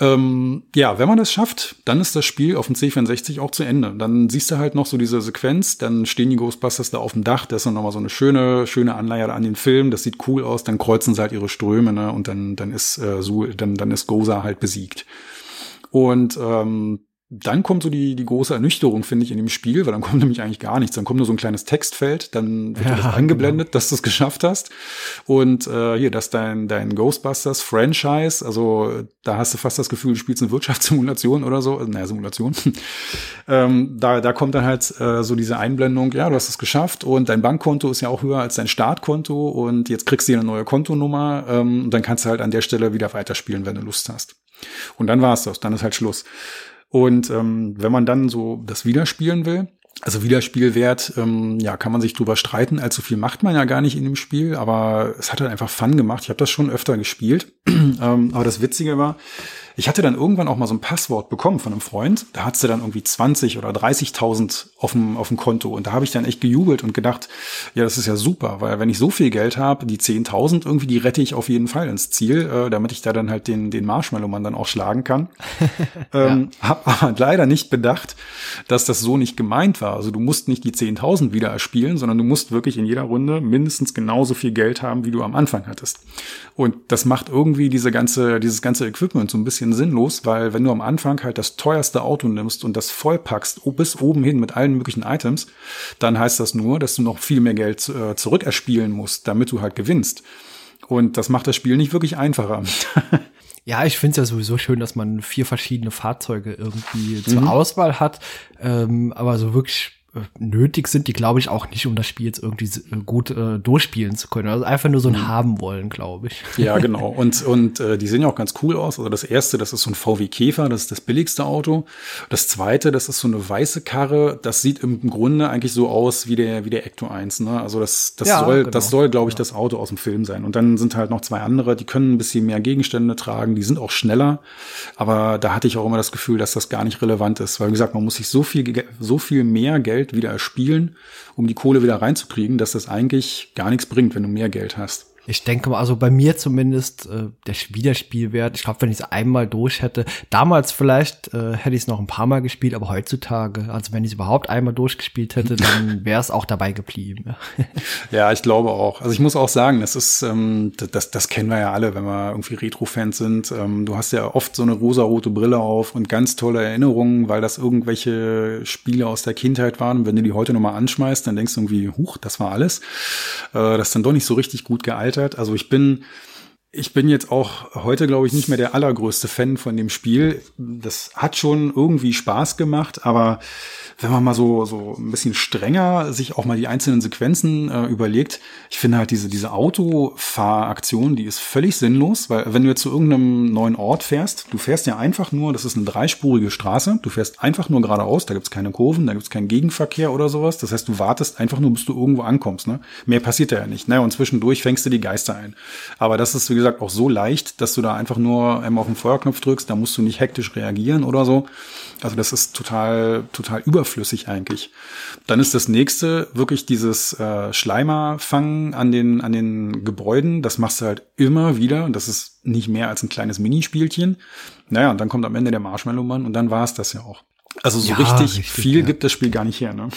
Ähm, ja, wenn man das schafft, dann ist das Spiel auf dem C64 auch zu Ende. Dann siehst du halt noch so diese Sequenz, dann stehen die Ghostbusters da auf dem Dach, das ist dann nochmal so eine schöne, schöne Anleihe an den Film, das sieht cool aus, dann kreuzen sie halt ihre Ströme, ne, und dann, dann ist äh, so, dann, dann ist Goza halt besiegt. Und ähm, dann kommt so die, die große Ernüchterung, finde ich, in dem Spiel, weil dann kommt nämlich eigentlich gar nichts. Dann kommt nur so ein kleines Textfeld, dann wird ja, das eingeblendet, genau. dass du es geschafft hast. Und äh, hier, dass dein, dein Ghostbusters-Franchise, also da hast du fast das Gefühl, du spielst eine Wirtschaftssimulation oder so, naja, Simulation. ähm, da, da kommt dann halt äh, so diese Einblendung, ja, du hast es geschafft und dein Bankkonto ist ja auch höher als dein Startkonto und jetzt kriegst du hier eine neue Kontonummer ähm, und dann kannst du halt an der Stelle wieder weiterspielen, wenn du Lust hast. Und dann war's das, dann ist halt Schluss. Und ähm, wenn man dann so das Wiederspielen will, also Wiederspielwert, ähm, ja, kann man sich drüber streiten. Allzu viel macht man ja gar nicht in dem Spiel, aber es hat halt einfach Fun gemacht. Ich habe das schon öfter gespielt. ähm, aber das Witzige war, ich hatte dann irgendwann auch mal so ein Passwort bekommen von einem Freund. Da hat sie dann irgendwie 20 oder 30.000 auf dem, auf dem Konto. Und da habe ich dann echt gejubelt und gedacht, ja, das ist ja super, weil wenn ich so viel Geld habe, die 10.000 irgendwie, die rette ich auf jeden Fall ins Ziel, äh, damit ich da dann halt den, den Marshmallow-Mann dann auch schlagen kann. ähm, ja. Hab aber leider nicht bedacht, dass das so nicht gemeint war. Also du musst nicht die 10.000 wieder erspielen, sondern du musst wirklich in jeder Runde mindestens genauso viel Geld haben, wie du am Anfang hattest. Und das macht irgendwie diese ganze, dieses ganze Equipment so ein bisschen sinnlos, weil wenn du am Anfang halt das teuerste Auto nimmst und das vollpackst bis oben hin mit allen möglichen Items, dann heißt das nur, dass du noch viel mehr Geld äh, zurückerspielen musst, damit du halt gewinnst. Und das macht das Spiel nicht wirklich einfacher. Ja, ich finde es ja sowieso schön, dass man vier verschiedene Fahrzeuge irgendwie zur mhm. Auswahl hat. Ähm, aber so wirklich nötig sind die, glaube ich, auch nicht, um das Spiel jetzt irgendwie äh, gut äh, durchspielen zu können. Also einfach nur so ein mhm. haben wollen, glaube ich. Ja, genau. Und, und äh, die sehen ja auch ganz cool aus. Also das erste, das ist so ein VW Käfer, das ist das billigste Auto. Das zweite, das ist so eine weiße Karre. Das sieht im Grunde eigentlich so aus wie der, wie der Ecto 1. Ne? Also das, das ja, soll, genau. das soll, glaube ich, ja. das Auto aus dem Film sein. Und dann sind halt noch zwei andere, die können ein bisschen mehr Gegenstände tragen, die sind auch schneller. Aber da hatte ich auch immer das Gefühl, dass das gar nicht relevant ist. Weil, wie gesagt, man muss sich so viel, so viel mehr Geld Geld wieder erspielen, um die Kohle wieder reinzukriegen, dass das eigentlich gar nichts bringt, wenn du mehr Geld hast. Ich denke mal, also bei mir zumindest äh, der Wiederspielwert. Ich glaube, wenn ich es einmal durch hätte, damals vielleicht äh, hätte ich es noch ein paar Mal gespielt, aber heutzutage, also wenn ich es überhaupt einmal durchgespielt hätte, dann wäre es auch dabei geblieben. ja, ich glaube auch. Also ich muss auch sagen, das ist, ähm, das, das kennen wir ja alle, wenn wir irgendwie Retro-Fans sind. Ähm, du hast ja oft so eine rosarote Brille auf und ganz tolle Erinnerungen, weil das irgendwelche Spiele aus der Kindheit waren. Und wenn du die heute nochmal anschmeißt, dann denkst du irgendwie, huch, das war alles. Äh, das ist dann doch nicht so richtig gut gealtert gescheitert. Also ich bin, ich bin jetzt auch heute, glaube ich, nicht mehr der allergrößte Fan von dem Spiel. Das hat schon irgendwie Spaß gemacht, aber wenn man mal so, so ein bisschen strenger sich auch mal die einzelnen Sequenzen äh, überlegt, ich finde halt diese, diese Autofahraktion, die ist völlig sinnlos, weil wenn du jetzt zu irgendeinem neuen Ort fährst, du fährst ja einfach nur, das ist eine dreispurige Straße, du fährst einfach nur geradeaus, da gibt's keine Kurven, da gibt's keinen Gegenverkehr oder sowas. Das heißt, du wartest einfach nur, bis du irgendwo ankommst. Ne? Mehr passiert da ja nicht. Naja, und zwischendurch fängst du die Geister ein. Aber das ist, wie gesagt, auch so leicht, dass du da einfach nur einmal auf den Feuerknopf drückst, da musst du nicht hektisch reagieren oder so. Also das ist total, total überflüssig eigentlich. Dann ist das nächste wirklich dieses äh, Schleimerfangen an den, an den Gebäuden. Das machst du halt immer wieder. Und das ist nicht mehr als ein kleines Minispielchen. Naja, und dann kommt am Ende der Marshmallow-Mann und dann war es das ja auch. Also so ja, richtig, richtig, viel ja. gibt das Spiel gar nicht her, ne?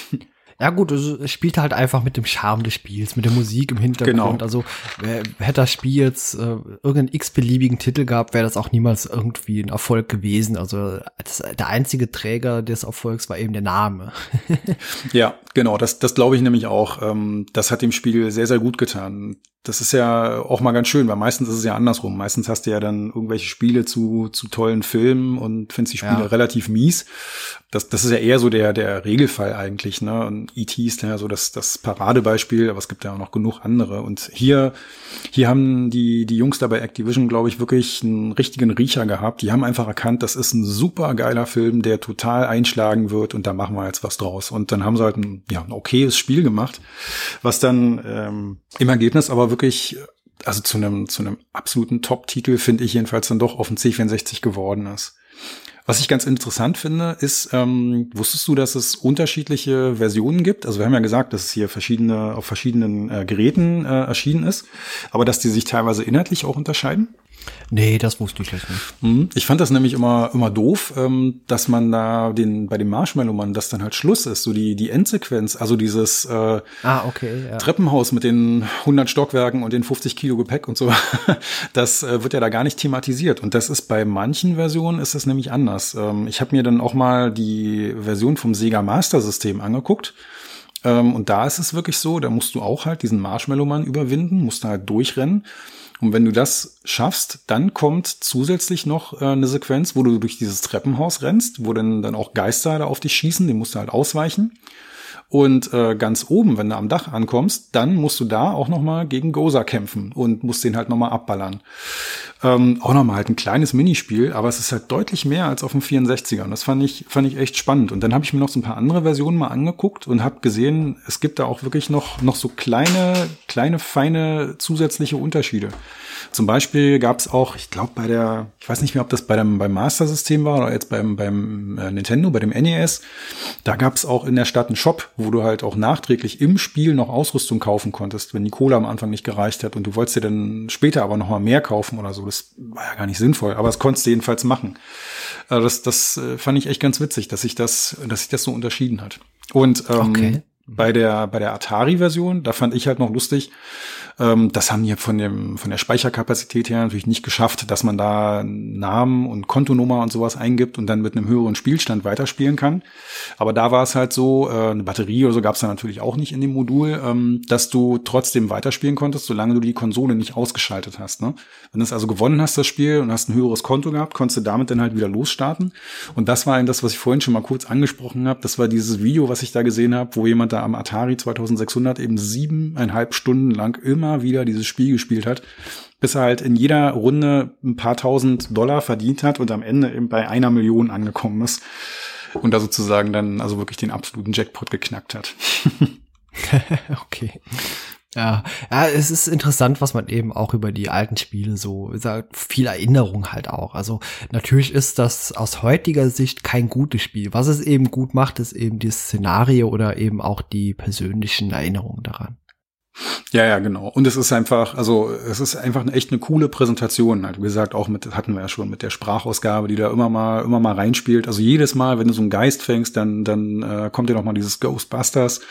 Ja gut, es spielt halt einfach mit dem Charme des Spiels, mit der Musik im Hintergrund. Genau. Also äh, hätte das Spiel jetzt äh, irgendeinen x-beliebigen Titel gehabt, wäre das auch niemals irgendwie ein Erfolg gewesen. Also das, der einzige Träger des Erfolgs war eben der Name. ja, genau, das, das glaube ich nämlich auch. Ähm, das hat dem Spiel sehr, sehr gut getan das ist ja auch mal ganz schön, weil meistens ist es ja andersrum. Meistens hast du ja dann irgendwelche Spiele zu, zu tollen Filmen und findest die Spiele ja. relativ mies. Das, das ist ja eher so der, der Regelfall eigentlich, ne? Und E.T. ist ja so das, das Paradebeispiel, aber es gibt ja auch noch genug andere. Und hier, hier haben die, die Jungs da bei Activision, glaube ich, wirklich einen richtigen Riecher gehabt. Die haben einfach erkannt, das ist ein super geiler Film, der total einschlagen wird und da machen wir jetzt was draus. Und dann haben sie halt ein, ja, ein okayes Spiel gemacht, was dann ähm, im Ergebnis aber wirklich also zu einem zu einem absoluten Top-Titel finde ich jedenfalls dann doch auf dem C64 geworden ist. Was ich ganz interessant finde, ist, ähm, wusstest du, dass es unterschiedliche Versionen gibt? Also wir haben ja gesagt, dass es hier verschiedene auf verschiedenen äh, Geräten äh, erschienen ist, aber dass die sich teilweise inhaltlich auch unterscheiden? Nee, das wusste ich jetzt nicht. Mhm. Ich fand das nämlich immer, immer doof, ähm, dass man da den, bei dem Marshmallow-Mann, dass dann halt Schluss ist, so die, die Endsequenz, also dieses äh, ah, okay, ja. Treppenhaus mit den 100 Stockwerken und den 50 Kilo Gepäck und so, das äh, wird ja da gar nicht thematisiert. Und das ist bei manchen Versionen ist das nämlich anders. Ähm, ich habe mir dann auch mal die Version vom Sega Master System angeguckt. Ähm, und da ist es wirklich so, da musst du auch halt diesen Marshmallow-Mann überwinden, musst da halt durchrennen. Und wenn du das schaffst, dann kommt zusätzlich noch äh, eine Sequenz, wo du durch dieses Treppenhaus rennst, wo dann, dann auch Geister da auf dich schießen, die musst du halt ausweichen. Und äh, ganz oben, wenn du am Dach ankommst, dann musst du da auch noch mal gegen Goza kämpfen und musst den halt noch mal abballern. Ähm, auch nochmal halt ein kleines Minispiel, aber es ist halt deutlich mehr als auf dem 64er. Und das fand ich, fand ich echt spannend. Und dann habe ich mir noch so ein paar andere Versionen mal angeguckt und habe gesehen, es gibt da auch wirklich noch, noch so kleine, kleine, feine zusätzliche Unterschiede. Zum Beispiel gab es auch, ich glaube, bei der, ich weiß nicht mehr, ob das bei dem, beim Master-System war oder jetzt beim, beim äh, Nintendo, bei dem NES, da gab es auch in der Stadt einen Shop, wo du halt auch nachträglich im Spiel noch Ausrüstung kaufen konntest, wenn die Kohle am Anfang nicht gereicht hat und du wolltest dir dann später aber noch mal mehr kaufen oder so. Das war ja gar nicht sinnvoll, aber es konntest du jedenfalls machen. Also das, das äh, fand ich echt ganz witzig, dass sich das, dass sich das so unterschieden hat. Und ähm, okay. bei der bei der Atari-Version, da fand ich halt noch lustig, ähm, das haben die von, dem, von der Speicherkapazität her natürlich nicht geschafft, dass man da Namen und Kontonummer und sowas eingibt und dann mit einem höheren Spielstand weiterspielen kann. Aber da war es halt so, äh, eine Batterie oder so gab es da natürlich auch nicht in dem Modul, ähm, dass du trotzdem weiterspielen konntest, solange du die Konsole nicht ausgeschaltet hast. Ne? Wenn du es also gewonnen hast, das Spiel, und hast ein höheres Konto gehabt, konntest du damit dann halt wieder losstarten. Und das war eben das, was ich vorhin schon mal kurz angesprochen habe. Das war dieses Video, was ich da gesehen habe, wo jemand da am Atari 2600 eben siebeneinhalb Stunden lang immer immer wieder dieses Spiel gespielt hat, bis er halt in jeder Runde ein paar tausend Dollar verdient hat und am Ende eben bei einer Million angekommen ist und da sozusagen dann also wirklich den absoluten Jackpot geknackt hat. okay. Ja, ja, es ist interessant, was man eben auch über die alten Spiele so sagt, viel Erinnerung halt auch. Also natürlich ist das aus heutiger Sicht kein gutes Spiel. Was es eben gut macht, ist eben das Szenario oder eben auch die persönlichen Erinnerungen daran. Ja, ja, genau. Und es ist einfach, also es ist einfach eine, echt eine coole Präsentation. Halt, wie gesagt, auch mit, hatten wir ja schon mit der Sprachausgabe, die da immer mal, immer mal reinspielt. Also jedes Mal, wenn du so einen Geist fängst, dann, dann äh, kommt dir noch mal dieses Ghostbusters.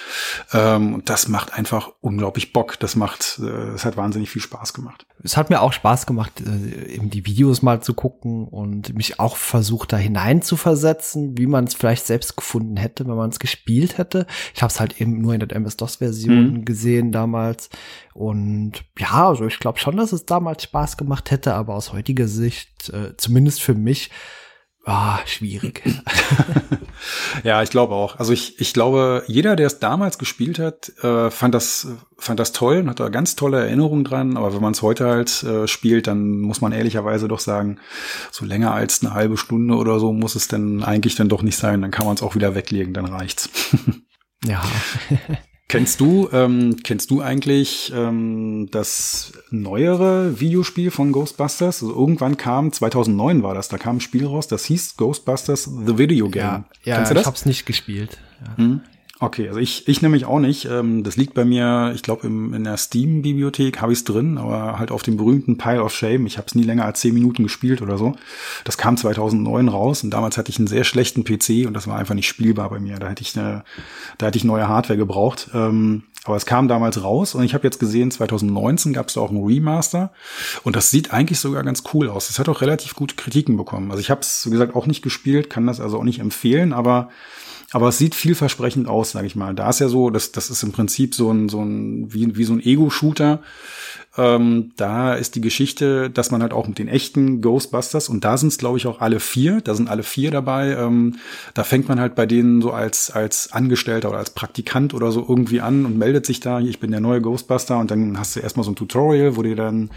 Ähm, und das macht einfach unglaublich Bock. Das macht, äh, es hat wahnsinnig viel Spaß gemacht. Es hat mir auch Spaß gemacht, äh, eben die Videos mal zu gucken und mich auch versucht, da hinein zu versetzen, wie man es vielleicht selbst gefunden hätte, wenn man es gespielt hätte. Ich habe es halt eben nur in der MS-DOS-Version mhm. gesehen damals damals. Und ja, also ich glaube schon, dass es damals Spaß gemacht hätte, aber aus heutiger Sicht, äh, zumindest für mich, Ah, schwierig. ja, ich glaube auch. Also ich, ich glaube, jeder, der es damals gespielt hat, äh, fand das fand das toll und hat da ganz tolle Erinnerungen dran. Aber wenn man es heute halt äh, spielt, dann muss man ehrlicherweise doch sagen, so länger als eine halbe Stunde oder so muss es dann eigentlich dann doch nicht sein. Dann kann man es auch wieder weglegen, dann reicht's. ja. Kennst du, ähm, kennst du eigentlich ähm, das neuere Videospiel von Ghostbusters? Also irgendwann kam, 2009 war das, da kam ein Spiel raus, das hieß Ghostbusters The Video Game. Ja, ja Kennst du das? ich hab's nicht gespielt. Ja. Hm? Okay, also ich, ich nämlich auch nicht. Ähm, das liegt bei mir, ich glaube, in der Steam-Bibliothek habe ich es drin, aber halt auf dem berühmten Pile of Shame. Ich habe es nie länger als zehn Minuten gespielt oder so. Das kam 2009 raus und damals hatte ich einen sehr schlechten PC und das war einfach nicht spielbar bei mir. Da hätte ich eine, da hätte ich neue Hardware gebraucht. Ähm, aber es kam damals raus und ich habe jetzt gesehen, 2019 gab es da auch ein Remaster und das sieht eigentlich sogar ganz cool aus. Es hat auch relativ gute Kritiken bekommen. Also ich habe es, wie gesagt, auch nicht gespielt, kann das also auch nicht empfehlen, aber aber es sieht vielversprechend aus, sage ich mal. Da ist ja so, das, das ist im Prinzip so ein, so ein wie, wie so ein Ego-Shooter, ähm, da ist die Geschichte, dass man halt auch mit den echten Ghostbusters, und da sind es, glaube ich, auch alle vier, da sind alle vier dabei, ähm, da fängt man halt bei denen so als, als Angestellter oder als Praktikant oder so irgendwie an und meldet sich da, ich bin der neue Ghostbuster, und dann hast du erstmal so ein Tutorial, wo dir dann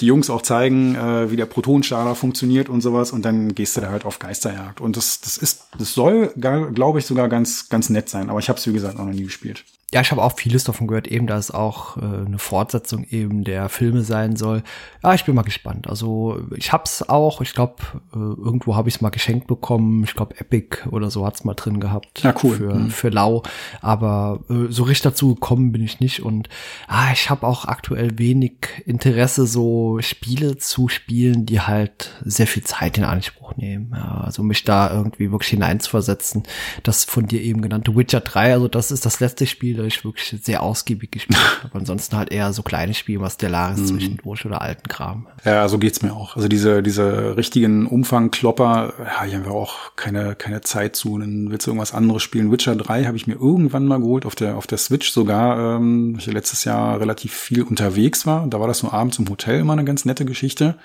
die Jungs auch zeigen, äh, wie der Protonenstrahler funktioniert und sowas, und dann gehst du da halt auf Geisterjagd. Und das, das ist, das soll, glaube ich, sogar ganz, ganz nett sein, aber ich habe es, wie gesagt, noch nie gespielt. Ja, ich habe auch vieles davon gehört, eben, dass es auch äh, eine Fortsetzung eben der Filme sein soll. Ja, ich bin mal gespannt. Also ich hab's auch, ich glaube, äh, irgendwo habe ich es mal geschenkt bekommen. Ich glaube, Epic oder so hat's mal drin gehabt. Ja, cool. Für, mhm. für Lau. Aber äh, so richtig dazu gekommen bin ich nicht. Und ah, ich habe auch aktuell wenig Interesse, so Spiele zu spielen, die halt sehr viel Zeit in Anspruch nehmen. Ja, also mich da irgendwie wirklich hineinzuversetzen. Das von dir eben genannte Witcher 3, also das ist das letzte Spiel, ich wirklich sehr ausgiebig gespielt habe. Ansonsten halt eher so kleine Spiele, was Stellaris mhm. zwischendurch oder alten Kram. Ja, so geht's mir auch. Also diese, diese richtigen Umfangklopper, ja, hier haben wir auch keine, keine Zeit zu. Dann willst du irgendwas anderes spielen. Witcher 3 habe ich mir irgendwann mal geholt, auf der, auf der Switch sogar, ähm, ich letztes Jahr relativ viel unterwegs war. Da war das nur abends im Hotel immer eine ganz nette Geschichte.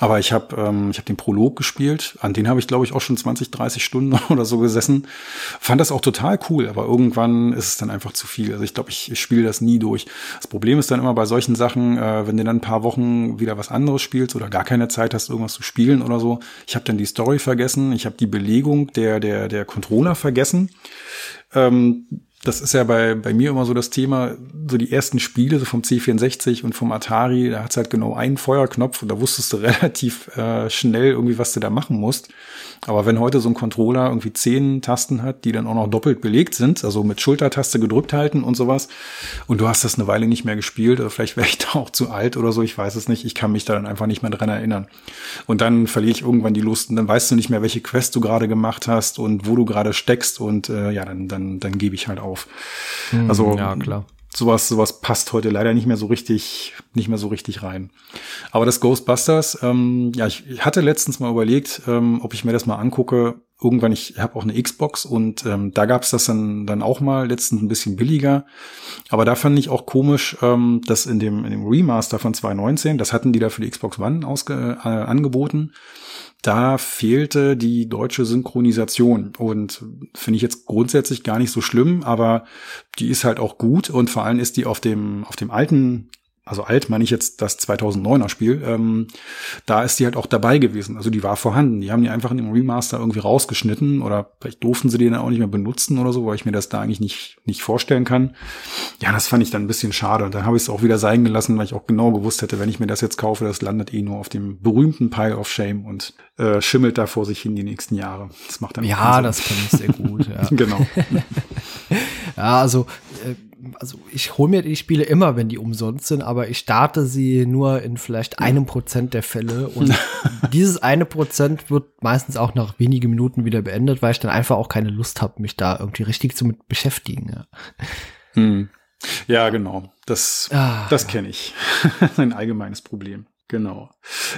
Aber ich habe ähm, ich hab den Prolog gespielt, an den habe ich glaube ich auch schon 20, 30 Stunden oder so gesessen. Fand das auch total cool, aber irgendwann ist es dann einfach zu viel. Also ich glaube, ich, ich spiele das nie durch. Das Problem ist dann immer bei solchen Sachen, äh, wenn du dann ein paar Wochen wieder was anderes spielst oder gar keine Zeit hast, irgendwas zu spielen oder so. Ich habe dann die Story vergessen, ich habe die Belegung der, der, der Controller vergessen. Ähm, das ist ja bei, bei mir immer so das Thema, so die ersten Spiele so vom C64 und vom Atari, da hat's halt genau einen Feuerknopf und da wusstest du relativ äh, schnell irgendwie, was du da machen musst. Aber wenn heute so ein Controller irgendwie zehn Tasten hat, die dann auch noch doppelt belegt sind, also mit Schultertaste gedrückt halten und sowas, und du hast das eine Weile nicht mehr gespielt, oder vielleicht wäre ich da auch zu alt oder so, ich weiß es nicht, ich kann mich da dann einfach nicht mehr dran erinnern. Und dann verliere ich irgendwann die Lust und dann weißt du nicht mehr, welche Quest du gerade gemacht hast und wo du gerade steckst und äh, ja, dann, dann, dann gebe ich halt auf. Hm, also ja, klar. Sowas, sowas passt heute leider nicht mehr so richtig, nicht mehr so richtig rein. Aber das Ghostbusters, ähm, ja, ich, ich hatte letztens mal überlegt, ähm, ob ich mir das mal angucke. Irgendwann, ich habe auch eine Xbox und ähm, da gab's das dann, dann auch mal letztens ein bisschen billiger. Aber da fand ich auch komisch, ähm, dass in dem, in dem Remaster von 2019, das hatten die da für die Xbox One ausge, äh, angeboten da fehlte die deutsche Synchronisation und finde ich jetzt grundsätzlich gar nicht so schlimm, aber die ist halt auch gut und vor allem ist die auf dem auf dem alten also alt meine ich jetzt das 2009er Spiel, ähm, da ist die halt auch dabei gewesen. Also die war vorhanden. Die haben die einfach in dem Remaster irgendwie rausgeschnitten oder vielleicht durften sie die dann auch nicht mehr benutzen oder so, weil ich mir das da eigentlich nicht, nicht vorstellen kann. Ja, das fand ich dann ein bisschen schade. Und dann habe ich es auch wieder sein gelassen, weil ich auch genau gewusst hätte, wenn ich mir das jetzt kaufe, das landet eh nur auf dem berühmten Pile of Shame und äh, schimmelt da vor sich hin die nächsten Jahre. Das macht dann Ja, das kann ich sehr gut. Ja. genau. ja, also äh, also ich hole mir die Spiele immer, wenn die umsonst sind, aber ich starte sie nur in vielleicht einem Prozent der Fälle und dieses eine Prozent wird meistens auch nach wenigen Minuten wieder beendet, weil ich dann einfach auch keine Lust habe, mich da irgendwie richtig zu mit beschäftigen. Ja, hm. ja genau. Das, ah, das ja. kenne ich. Ein allgemeines Problem. Genau.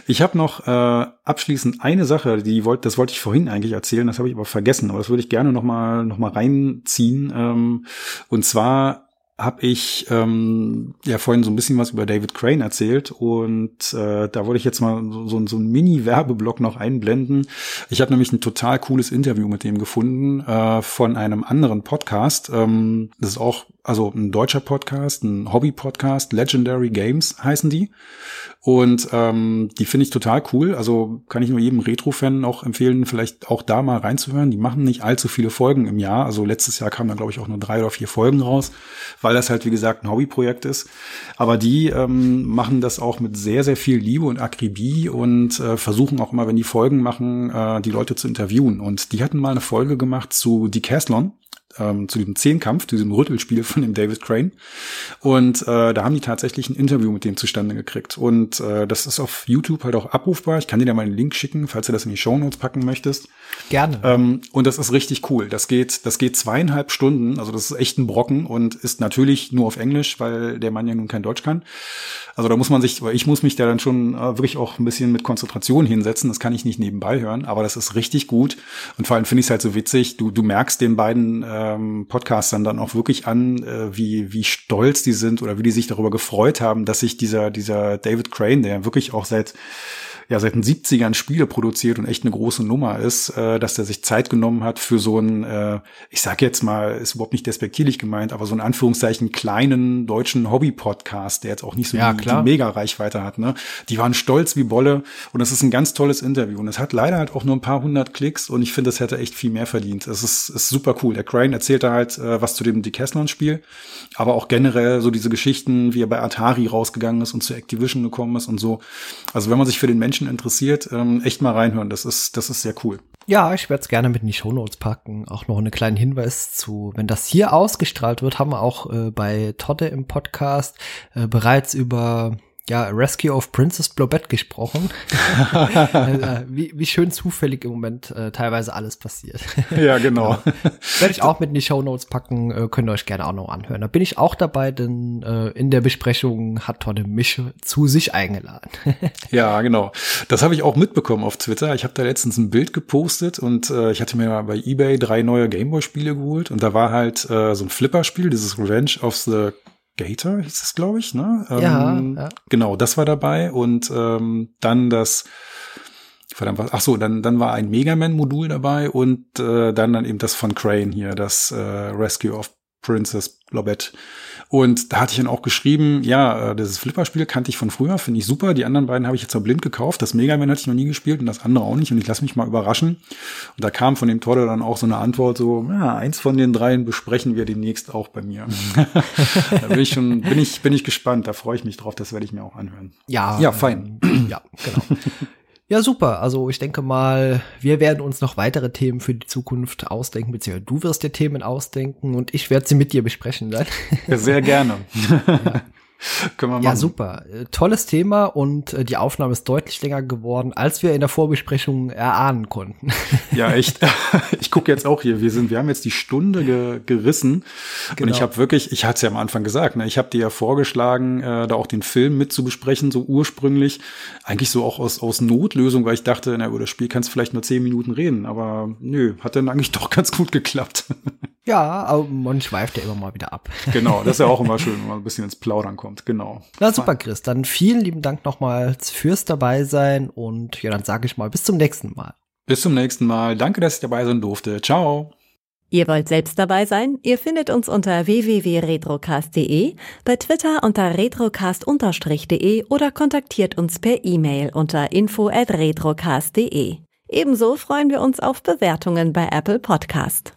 Ich habe noch äh, abschließend eine Sache, die wollte, das wollte ich vorhin eigentlich erzählen, das habe ich aber vergessen, aber das würde ich gerne noch mal noch mal reinziehen. Ähm, und zwar habe ich ähm, ja vorhin so ein bisschen was über David Crane erzählt und äh, da wollte ich jetzt mal so, so, so einen Mini-Werbeblock noch einblenden. Ich habe nämlich ein total cooles Interview mit dem gefunden äh, von einem anderen Podcast. Ähm, das ist auch also ein deutscher Podcast, ein Hobby-Podcast, Legendary Games heißen die. Und ähm, die finde ich total cool. Also kann ich nur jedem Retro-Fan auch empfehlen, vielleicht auch da mal reinzuhören. Die machen nicht allzu viele Folgen im Jahr. Also letztes Jahr kamen da, glaube ich, auch nur drei oder vier Folgen raus, weil das halt, wie gesagt, ein Hobbyprojekt ist. Aber die ähm, machen das auch mit sehr, sehr viel Liebe und Akribie und äh, versuchen auch immer, wenn die Folgen machen, äh, die Leute zu interviewen. Und die hatten mal eine Folge gemacht zu Decathlon ähm, zu diesem Zehnkampf, diesem Rüttelspiel von dem David Crane. Und äh, da haben die tatsächlich ein Interview mit dem zustande gekriegt. Und äh, das ist auf YouTube halt auch abrufbar. Ich kann dir da mal einen Link schicken, falls du das in die Show Notes packen möchtest. Gerne. Ähm, und das ist richtig cool. Das geht, das geht zweieinhalb Stunden. Also das ist echt ein Brocken und ist natürlich nur auf Englisch, weil der Mann ja nun kein Deutsch kann. Also da muss man sich, weil ich muss mich da dann schon äh, wirklich auch ein bisschen mit Konzentration hinsetzen. Das kann ich nicht nebenbei hören, aber das ist richtig gut. Und vor allem finde ich es halt so witzig. Du, du merkst den beiden ähm, Podcastern dann auch wirklich an, äh, wie, wie stolz die sind oder wie die sich darüber gefreut haben, dass sich dieser, dieser David Crane, der wirklich auch seit ja seit den 70ern Spiele produziert und echt eine große Nummer ist, äh, dass der sich Zeit genommen hat für so einen, äh, ich sag jetzt mal, ist überhaupt nicht despektierlich gemeint, aber so einen Anführungszeichen kleinen deutschen Hobby-Podcast, der jetzt auch nicht so ja, die, die Mega-Reichweite hat. Ne? Die waren stolz wie Bolle und das ist ein ganz tolles Interview und es hat leider halt auch nur ein paar hundert Klicks und ich finde, das hätte echt viel mehr verdient. Es ist, ist super cool. Der Crane erzählt da halt äh, was zu dem Decathlon-Spiel, aber auch generell so diese Geschichten, wie er bei Atari rausgegangen ist und zu Activision gekommen ist und so. Also wenn man sich für den Menschen Menschen interessiert, ähm, echt mal reinhören. Das ist, das ist sehr cool. Ja, ich werde es gerne mit in die Shownotes packen. Auch noch einen kleinen Hinweis zu, wenn das hier ausgestrahlt wird, haben wir auch äh, bei Totte im Podcast äh, bereits über ja, Rescue of Princess Blobette gesprochen. Äh, wie, wie schön zufällig im Moment äh, teilweise alles passiert. ja, genau. genau. Werde ich auch mit in die Show Notes packen, äh, könnt ihr euch gerne auch noch anhören. Da bin ich auch dabei, denn äh, in der Besprechung hat Tonne mich zu sich eingeladen. ja, genau. Das habe ich auch mitbekommen auf Twitter. Ich habe da letztens ein Bild gepostet und äh, ich hatte mir bei eBay drei neue Gameboy-Spiele geholt und da war halt äh, so ein Flipper-Spiel, dieses Revenge of the Gator hieß es, glaube ich, ne? Ja, ähm, ja, Genau, das war dabei und ähm, dann das verdammt was. Ach so, dann dann war ein Mega Man Modul dabei und äh, dann dann eben das von Crane hier, das äh, Rescue of Princess Lobet. Und da hatte ich dann auch geschrieben, ja, äh, dieses Flipperspiel kannte ich von früher, finde ich super. Die anderen beiden habe ich jetzt auch blind gekauft. Das Mega Man hatte ich noch nie gespielt und das andere auch nicht. Und ich lasse mich mal überraschen. Und da kam von dem Tolle dann auch so eine Antwort, so, ja, eins von den dreien besprechen wir demnächst auch bei mir. da bin ich schon, bin ich, bin ich gespannt. Da freue ich mich drauf. Das werde ich mir auch anhören. Ja. Ja, fein. Ja, genau. Ja, super. Also ich denke mal, wir werden uns noch weitere Themen für die Zukunft ausdenken, beziehungsweise du wirst dir Themen ausdenken und ich werde sie mit dir besprechen dann. Sehr gerne. ja. Können wir machen. Ja, super. Äh, tolles Thema und äh, die Aufnahme ist deutlich länger geworden, als wir in der Vorbesprechung erahnen konnten. Ja, echt. Ich gucke jetzt auch hier. Wir sind, wir haben jetzt die Stunde ge gerissen genau. und ich genau. habe wirklich, ich hatte es ja am Anfang gesagt, ne, ich habe dir ja vorgeschlagen, äh, da auch den Film mit zu besprechen, so ursprünglich. Eigentlich so auch aus, aus Notlösung, weil ich dachte, na, über das Spiel kannst du vielleicht nur zehn Minuten reden, aber nö, hat dann eigentlich doch ganz gut geklappt. Ja, aber man schweift ja immer mal wieder ab. Genau, das ist ja auch immer schön, wenn man ein bisschen ins Plaudern kommt. Genau. Na super, Chris. Dann vielen lieben Dank nochmals fürs dabei sein und ja, dann sage ich mal bis zum nächsten Mal. Bis zum nächsten Mal. Danke, dass ich dabei sein durfte. Ciao. Ihr wollt selbst dabei sein? Ihr findet uns unter www.retrocast.de, bei Twitter unter retrocast-de oder kontaktiert uns per E-Mail unter info@retrocast.de. Ebenso freuen wir uns auf Bewertungen bei Apple Podcast.